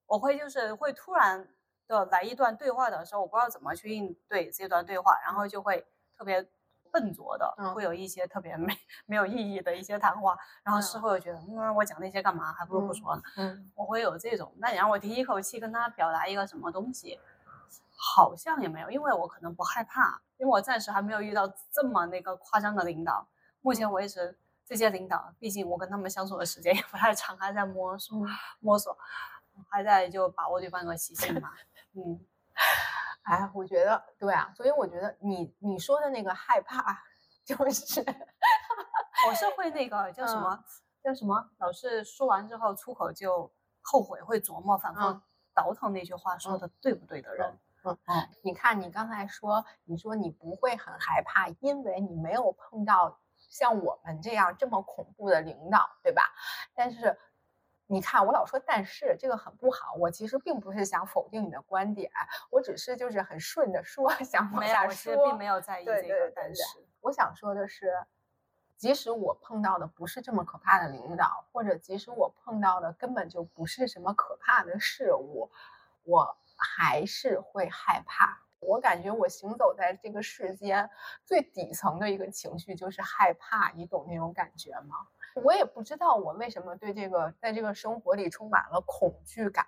我会就是会突然的来一段对话的时候，我不知道怎么去应对这段对话，然后就会特别。笨拙的，会有一些特别没没有意义的一些谈话，然后事后又觉得，嗯，我讲那些干嘛？还不如不说呢。嗯，我会有这种。那你让我第一口气跟他表达一个什么东西，好像也没有，因为我可能不害怕，因为我暂时还没有遇到这么那个夸张的领导。目前为止，这些领导，毕竟我跟他们相处的时间也不太长，还在摸索摸索，还在就把握对方的习性嘛。嗯。哎，我觉得对啊，所以我觉得你你说的那个害怕，就是，我是会那个叫什么叫什么，老是说完之后出口就后悔，会琢磨反复倒腾那句话说的对不对的人。嗯嗯，你看你刚才说，你说你不会很害怕，因为你没有碰到像我们这样这么恐怖的领导，对吧？但是。你看，我老说但是这个很不好。我其实并不是想否定你的观点，我只是就是很顺着说，想往下说。并没有在意这个但是。我想说的是，即使我碰到的不是这么可怕的领导，或者即使我碰到的根本就不是什么可怕的事物，我还是会害怕。我感觉我行走在这个世间最底层的一个情绪就是害怕，你懂那种感觉吗？我也不知道我为什么对这个在这个生活里充满了恐惧感，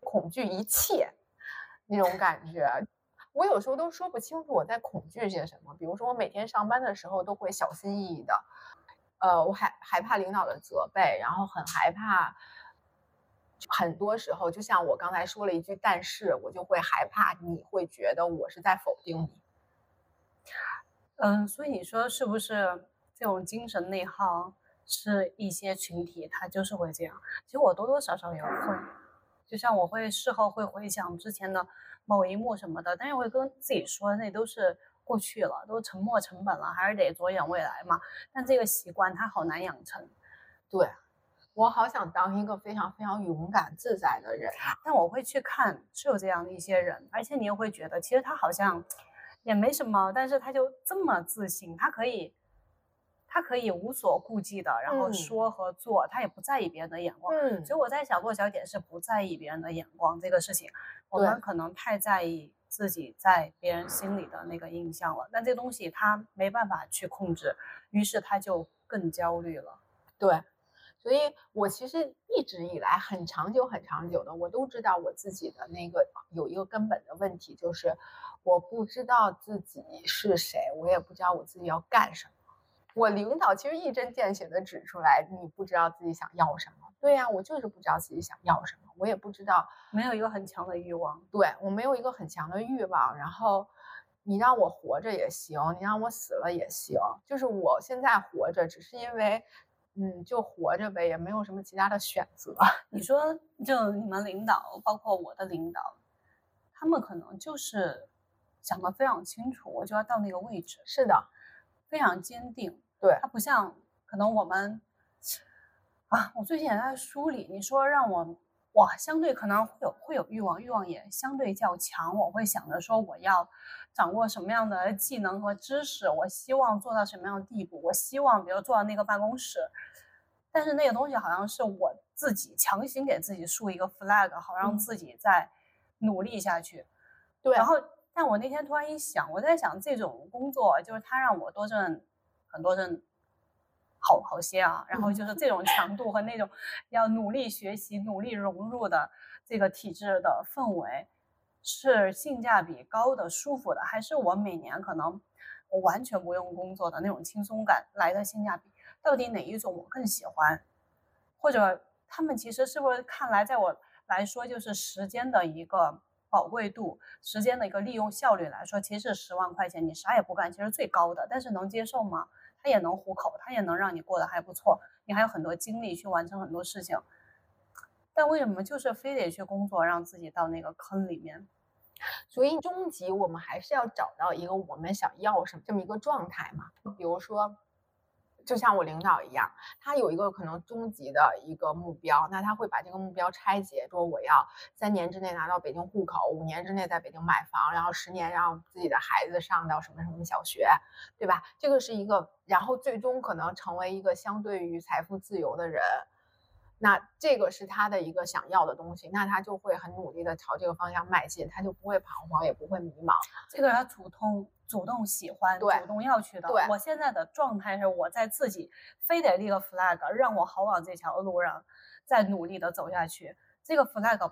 恐惧一切那种感觉，我有时候都说不清楚我在恐惧些什么。比如说，我每天上班的时候都会小心翼翼的，呃，我害害怕领导的责备，然后很害怕，很多时候就像我刚才说了一句，但是我就会害怕你会觉得我是在否定你。嗯，所以你说是不是这种精神内耗？是一些群体，他就是会这样。其实我多多少少也会，就像我会事后会回想之前的某一幕什么的，但是会跟自己说，那都是过去了，都沉没成本了，还是得着眼未来嘛。但这个习惯它好难养成。对，我好想当一个非常非常勇敢自在的人，但我会去看是有这样的一些人，而且你又会觉得，其实他好像也没什么，但是他就这么自信，他可以。他可以无所顾忌的，然后说和做，他也不在意别人的眼光。嗯，所以我在想，落脚点是不在意别人的眼光这个事情。我们可能太在意自己在别人心里的那个印象了，但这东西他没办法去控制，于是他就更焦虑了。对，所以我其实一直以来很长久很长久的，我都知道我自己的那个有一个根本的问题，就是我不知道自己是谁，我也不知道我自己要干什么。我领导其实一针见血的指出来，你不知道自己想要什么。对呀，我就是不知道自己想要什么，我也不知道，没有一个很强的欲望。对我没有一个很强的欲望，然后你让我活着也行，你让我死了也行，就是我现在活着，只是因为，嗯，就活着呗，也没有什么其他的选择。你说，就你们领导，包括我的领导，他们可能就是想得非常清楚，我就要到那个位置。是的，非常坚定。对它不像可能我们啊，我最近也在梳理。你说让我，哇相对可能会有会有欲望，欲望也相对较强。我会想着说我要掌握什么样的技能和知识，我希望做到什么样的地步，我希望比如做到那个办公室。但是那个东西好像是我自己强行给自己树一个 flag，好让自己再努力下去。对。然后，但我那天突然一想，我在想这种工作就是他让我多挣。很多人好好些啊，然后就是这种强度和那种要努力学习、努力融入的这个体制的氛围，是性价比高的、舒服的，还是我每年可能我完全不用工作的那种轻松感来的性价比？到底哪一种我更喜欢？或者他们其实是不是看来，在我来说就是时间的一个宝贵度、时间的一个利用效率来说，其实十万块钱你啥也不干，其实最高的，但是能接受吗？他也能糊口，他也能让你过得还不错，你还有很多精力去完成很多事情。但为什么就是非得去工作，让自己到那个坑里面？所以终极我们还是要找到一个我们想要什么这么一个状态嘛？比如说。就像我领导一样，他有一个可能终极的一个目标，那他会把这个目标拆解，说我要三年之内拿到北京户口，五年之内在北京买房，然后十年让自己的孩子上到什么什么小学，对吧？这个是一个，然后最终可能成为一个相对于财富自由的人。那这个是他的一个想要的东西，那他就会很努力的朝这个方向迈进，他就不会彷徨，也不会迷茫。这个他主动主动喜欢，主动要去的。对，我现在的状态是我在自己非得立个 flag，让我好往这条路上再努力的走下去。这个 flag，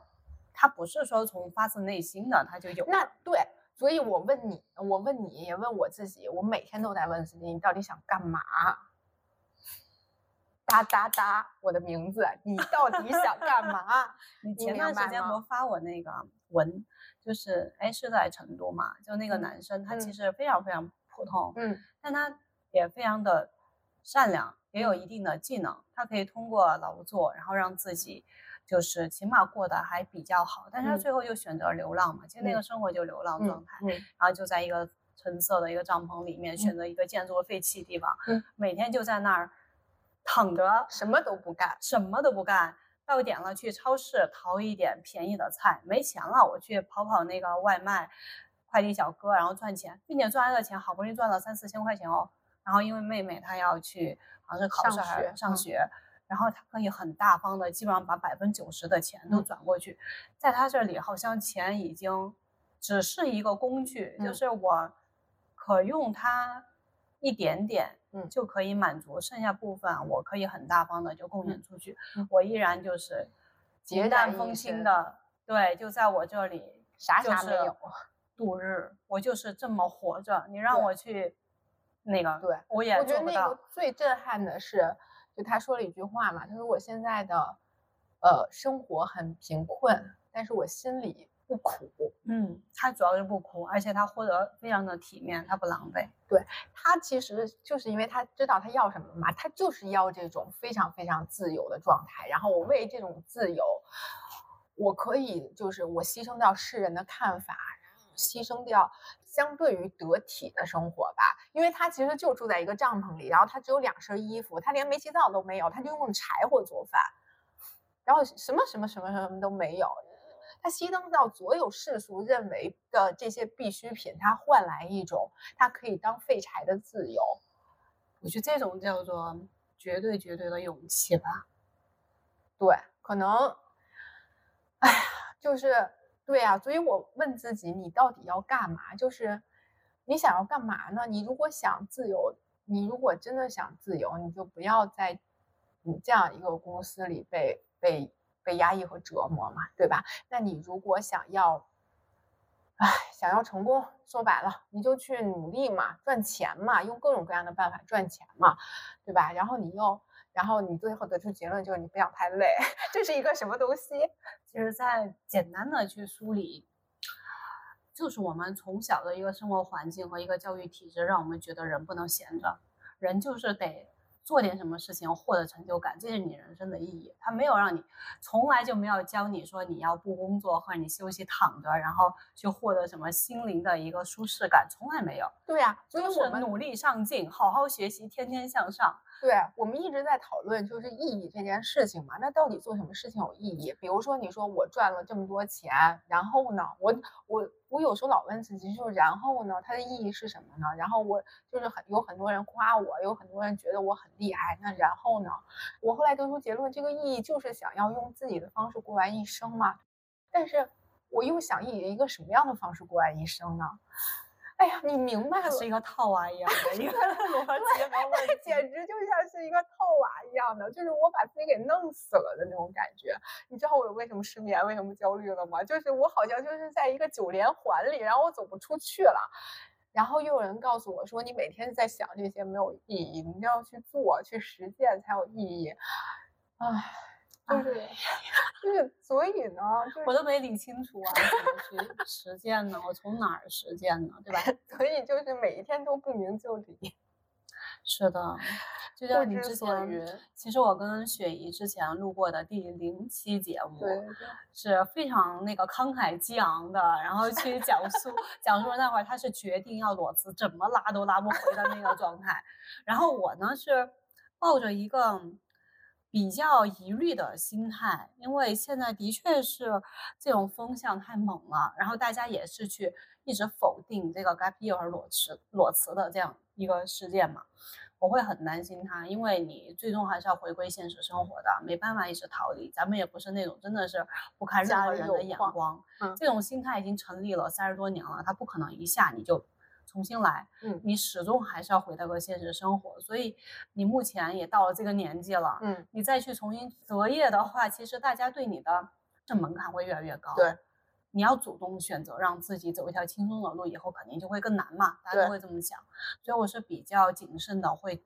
它不是说从发自内心的它就有。那对，所以我问你，我问你也问我自己，我每天都在问自己，你到底想干嘛？哒哒哒，我的名字，你到底想干嘛？你前段时间不发我那个文，就是哎是在成都嘛，就那个男生，他其实非常非常普通，嗯，但他也非常的善良，也有一定的技能，他可以通过劳作，然后让自己就是起码过得还比较好，但是他最后就选择流浪嘛，其实那个生活就流浪状态，嗯，然后就在一个橙色的一个帐篷里面，选择一个建筑废弃地方，嗯，每天就在那儿。躺着什么都不干，什么都不干。到点了去超市淘一点便宜的菜，没钱了我去跑跑那个外卖，快递小哥，然后赚钱，并且赚来的钱好不容易赚了三四千块钱哦。然后因为妹妹她要去好像是考试还是上学，然后她可以很大方的，基本上把百分之九十的钱都转过去。在她这里好像钱已经只是一个工具，就是我可用它一点点。嗯，就可以满足剩下部分，我可以很大方的就贡献出去。我依然就是平淡风轻的，对，就在我这里啥啥没有度日，我就是这么活着。你让我去那个，对，我也做不到。最震撼的是，就他说了一句话嘛，他说我现在的呃生活很贫困，但是我心里。不苦，嗯，他主要是不苦，而且他活得非常的体面，他不狼狈。对他其实就是因为他知道他要什么嘛，他就是要这种非常非常自由的状态。然后我为这种自由，我可以就是我牺牲掉世人的看法，牺牲掉相对于得体的生活吧。因为他其实就住在一个帐篷里，然后他只有两身衣服，他连煤气灶都没有，他就用柴火做饭，然后什么什么什么什么都没有。他熄灯到所有世俗认为的这些必需品，他换来一种他可以当废柴的自由。我觉得这种叫做绝对绝对的勇气吧。对，可能，哎呀，就是对呀。所以我问自己，你到底要干嘛？就是你想要干嘛呢？你如果想自由，你如果真的想自由，你就不要在你这样一个公司里被。被被压抑和折磨嘛，对吧？那你如果想要，哎，想要成功，说白了，你就去努力嘛，赚钱嘛，用各种各样的办法赚钱嘛，对吧？然后你又，然后你最后得出结论就是你不想太累，这是一个什么东西？其实，在简单的去梳理，就是我们从小的一个生活环境和一个教育体制，让我们觉得人不能闲着，人就是得。做点什么事情获得成就感，这是你人生的意义。他没有让你，从来就没有教你说你要不工作或者你休息躺着，然后去获得什么心灵的一个舒适感，从来没有。对呀，所以我们努力上进，好好学习，天天向上。对我们一直在讨论就是意义这件事情嘛，那到底做什么事情有意义？比如说你说我赚了这么多钱，然后呢，我我我有时候老问自己，就是然后呢，它的意义是什么呢？然后我就是很有很多人夸我，有很多人觉得我很厉害，那然后呢，我后来得出结论，这个意义就是想要用自己的方式过完一生嘛。但是我又想以一个什么样的方式过完一生呢？哎呀，你明白了，是一个套娃一样的一个 逻辑，对，简直就像是一个套娃一样的，就是我把自己给弄死了的那种感觉。你知道我为什么失眠，为什么焦虑了吗？就是我好像就是在一个九连环里，然后我走不出去了。然后又有人告诉我说，你每天在想这些没有意义，你一定要去做，去实践才有意义。唉。就是，就是，所以呢，我都没理清楚啊，怎么去 实践呢？我从哪儿实践呢？对吧？所以就是每一天都不明就里。是的，就像你之前，其实我跟雪姨之前录过的第零期节目，是非常那个慷慨激昂的，然后去讲述讲述那会儿他是决定要裸辞，怎么拉都拉不回的那个状态。然后我呢是抱着一个。比较疑虑的心态，因为现在的确是这种风向太猛了，然后大家也是去一直否定这个 gap year 裸辞裸辞的这样一个事件嘛，我会很担心他，因为你最终还是要回归现实生活的，没办法一直逃离，咱们也不是那种真的是不看任何人的眼光，这种心态已经成立了三十多年了，他不可能一下你就。重新来，嗯，你始终还是要回到个现实生活，所以你目前也到了这个年纪了，嗯，你再去重新择业的话，其实大家对你的这门槛会越来越高，对，你要主动选择让自己走一条轻松的路，以后肯定就会更难嘛，大家都会这么想，所以我是比较谨慎的，会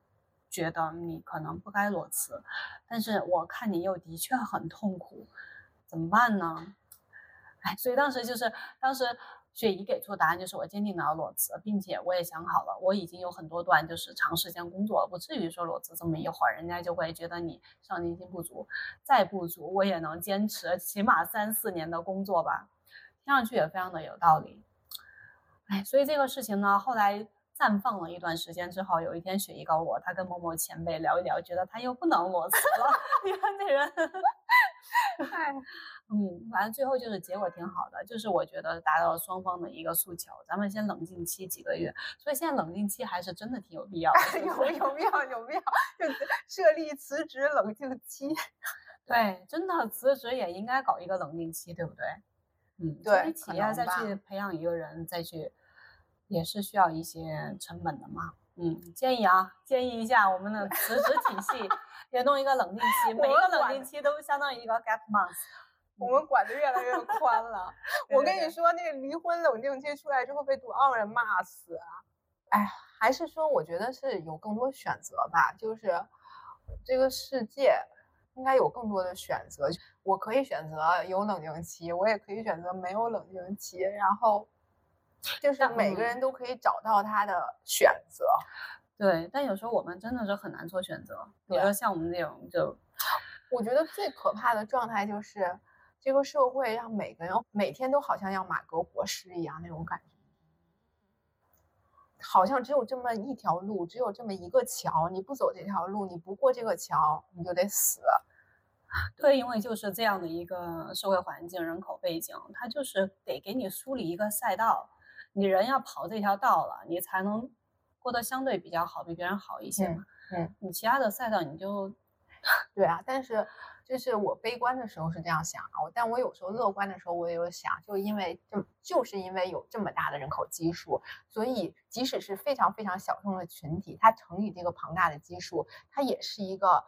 觉得你可能不该裸辞，但是我看你又的确很痛苦，怎么办呢？哎，所以当时就是当时。雪姨给出的答案就是我坚定的要裸辞，并且我也想好了，我已经有很多段就是长时间工作了，不至于说裸辞这么一会儿，人家就会觉得你上进心不足。再不足，我也能坚持起码三四年的工作吧。听上去也非常的有道理。哎，所以这个事情呢，后来暂放了一段时间之后，有一天雪姨告诉我，她跟某某前辈聊一聊，觉得他又不能裸辞了。你看那人，哎。嗯，反正最后就是结果挺好的，就是我觉得达到了双方的一个诉求。咱们先冷静期几个月，所以现在冷静期还是真的挺有必要的，有有必要有必要，就设立辞职冷静期。对，真的辞职也应该搞一个冷静期，对不对？嗯，对，企业再去培养一个人，再去也是需要一些成本的嘛。嗯，建议啊，建议一下我们的辞职体系也弄一个冷静期，每一个冷静期都相当于一个 gap month。我们管的越来越宽了。我跟你说，那个离婚冷静期出来之后被杜昂人骂死啊！哎，还是说，我觉得是有更多选择吧。就是这个世界应该有更多的选择。我可以选择有冷静期，我也可以选择没有冷静期。然后就是每个人都可以找到他的选择。对，但有时候我们真的是很难做选择。比如说像我们这种，就 我觉得最可怕的状态就是。这个社会让每个人每天都好像要马革裹尸一样那种感觉，好像只有这么一条路，只有这么一个桥，你不走这条路，你不过这个桥，你就得死。对，因为就是这样的一个社会环境、人口背景，它就是得给你梳理一个赛道，你人要跑这条道了，你才能过得相对比较好，比别人好一些嘛。嗯，你其他的赛道你就，对啊，但是。就是我悲观的时候是这样想啊，但我有时候乐观的时候我也有想，就因为就就是因为有这么大的人口基数，所以即使是非常非常小众的群体，它乘以这个庞大的基数，它也是一个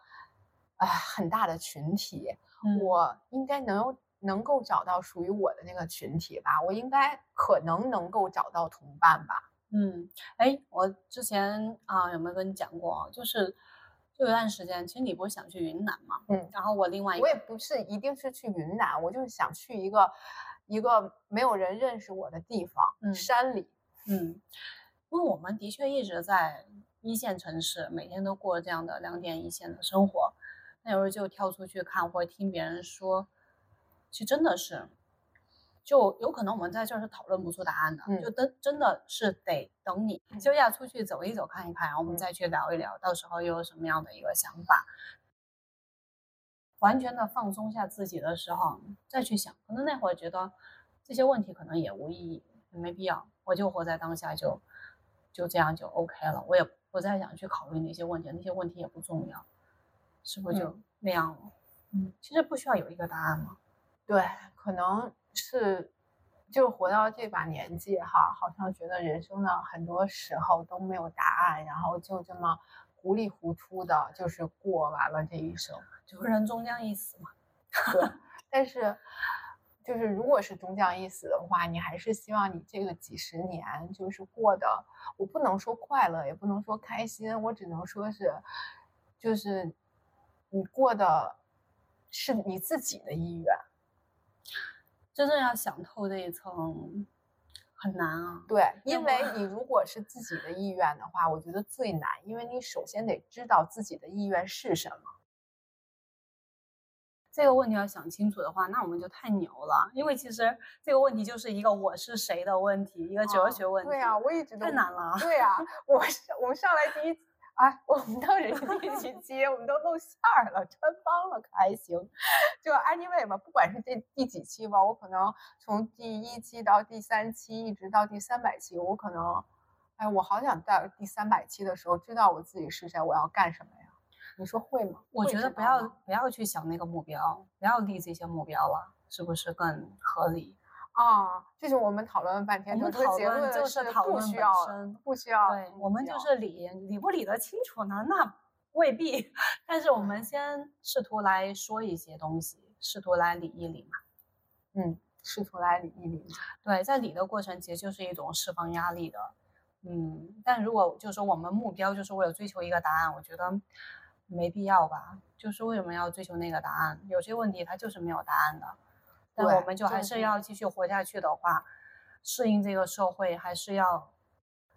啊很大的群体。我应该能能够找到属于我的那个群体吧，我应该可能能够找到同伴吧。嗯，哎，我之前啊有没有跟你讲过？就是就有段时间，其实你不是想去云南嘛？嗯，然后我另外一个，我也不是一定是去云南，我就是想去一个一个没有人认识我的地方，嗯山里。嗯，因为我们的确一直在一线城市，每天都过这样的两点一线的生活，那有时候就跳出去看或者听别人说，其实真的是。就有可能我们在这儿是讨论不出答案的，嗯就真真的是得等你嗯休假出去走一走、看一看，然后我们嗯再去聊一聊，到时候又有什么样的一个想法，完全的放松下自己的时候再去想，可能那会儿觉得这些问题可能也无意义，也没必要，我就活在当下就就这样就 OK 了，我也不再想去考虑那些问题，那些问题也不重要，是不是就那样了？嗯，其实不需要有一个答案嘛。对，可能是就活到这把年纪哈，好像觉得人生的很多时候都没有答案，然后就这么糊里糊涂的，就是过完了这一生。就人终将一死嘛。对，但是就是如果是终将一死的话，你还是希望你这个几十年就是过得，我不能说快乐，也不能说开心，我只能说是，就是你过的是你自己的意愿。真正要想透这一层很难啊。对，因为你如果是自己的意愿的话，我觉得最难，因为你首先得知道自己的意愿是什么。这个问题要想清楚的话，那我们就太牛了，因为其实这个问题就是一个我是谁的问题，一个哲啊学问题。对啊，我一直都太难了。对啊，我上我们上来第一，哎，我们当时第几期我们都露馅儿了，穿帮了，可还行。就 anyway 吧，不管是这第几期吧，我可能从第一期到第三期，一直到第三百期，我可能，哎，我好想到第三百期的时候知道我自己是谁，我要干什么呀？你说会吗？我觉得不要不要去想那个目标，不要立这些目标了，是不是更合理？啊，就是我们讨论了半天，我们讨论就是讨论本不需要身不需要对，我们就是理理不理得清楚呢，那未必。但是我们先试图来说一些东西，试图来理一理嘛。嗯，试图来理一理。对，在理的过程其实就是一种释放压力的。嗯，但如果就是说我们目标就是为了追求一个答案，我觉得没必要吧。就是为什么要追求那个答案？有些问题它就是没有答案的。但对我们就还是是要继续活下去的话，适应这个社会，还是要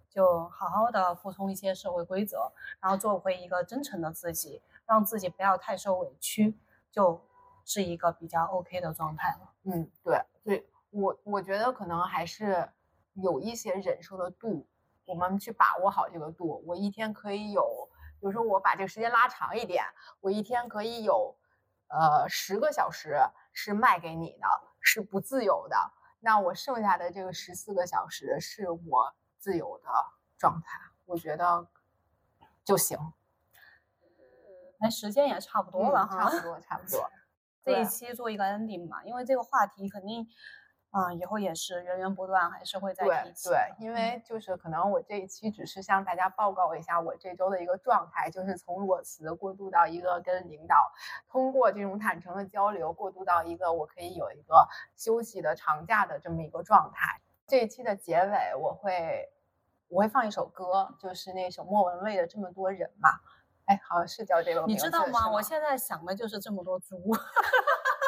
就好好的服从一些社会规则，然后做回一个真诚的自己，让自己不要太受委屈，就是一个比较 OK 的状态了。嗯，对对，我我觉得可能还是有一些忍受的度，我们去把握好这个度。我一天可以有，比如说我把这个时间拉长一点，我一天可以有呃十个小时是卖给你的，是不自由的。那我剩下的这个十四个小时是我自由的状态，我觉得就行。哎，时间也差不多了嗯哈。差不多，差不多。这一期做一个 ending 嘛，因为这个话题肯定，啊、以后也是源源不断，还是会再对提起对的。，因为就是可能我这一期只是向大家报告一下我这周的一个状态，就是从裸辞过渡到一个跟领导通过这种坦诚的交流，过渡到一个我可以有一个休息的长假的这么一个状态。这一期的结尾我会我会放一首歌，就是那首莫文蔚的《这么多人》嘛。哎，好像是叫这个你名字，知道吗？是我现在想的就是这么多猪。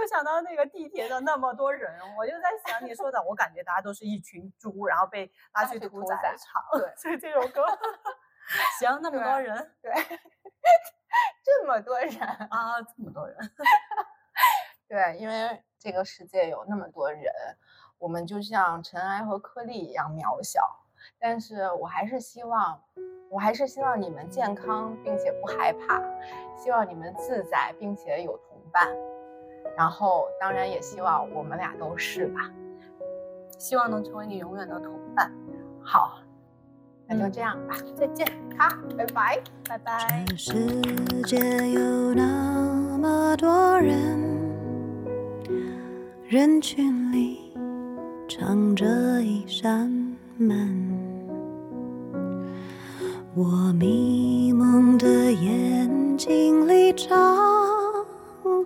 我想到又想到那个地铁的那么多人，我就在想你说的，我感觉大家都是一群猪，然后被拉拉去去屠宰场。对所以这首歌，行，那么多对人对，这么多人。啊，这么多人，对，因为这个世界有那么多人，我们就像尘埃和颗粒一样渺小。但是我还是希望，我还是希望你们健康，并且不害怕，希望你们自在，并且有同伴。然后，当然也希望我们俩都是吧。希望能成为你永远的同伴。好，那就嗯这样吧，再见，好，拜拜。拜拜。这世界有那么多人，人群里藏着一扇门。我迷蒙的眼睛里长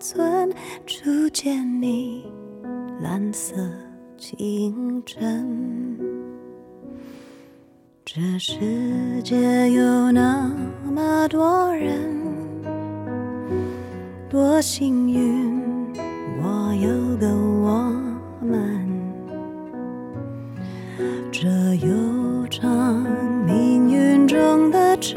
存初见你蓝色清晨。这世界有那么多人，多幸运，我有个我们。这悠长命运中的晨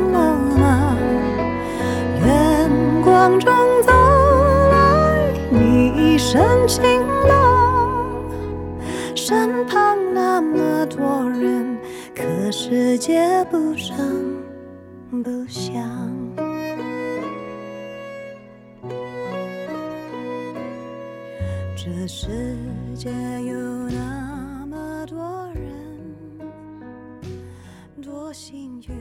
当中走来你一身晴朗身旁那么多人可世界不声不响这世界有那么多人多幸运。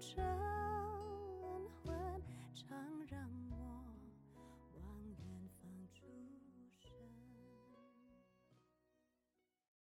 着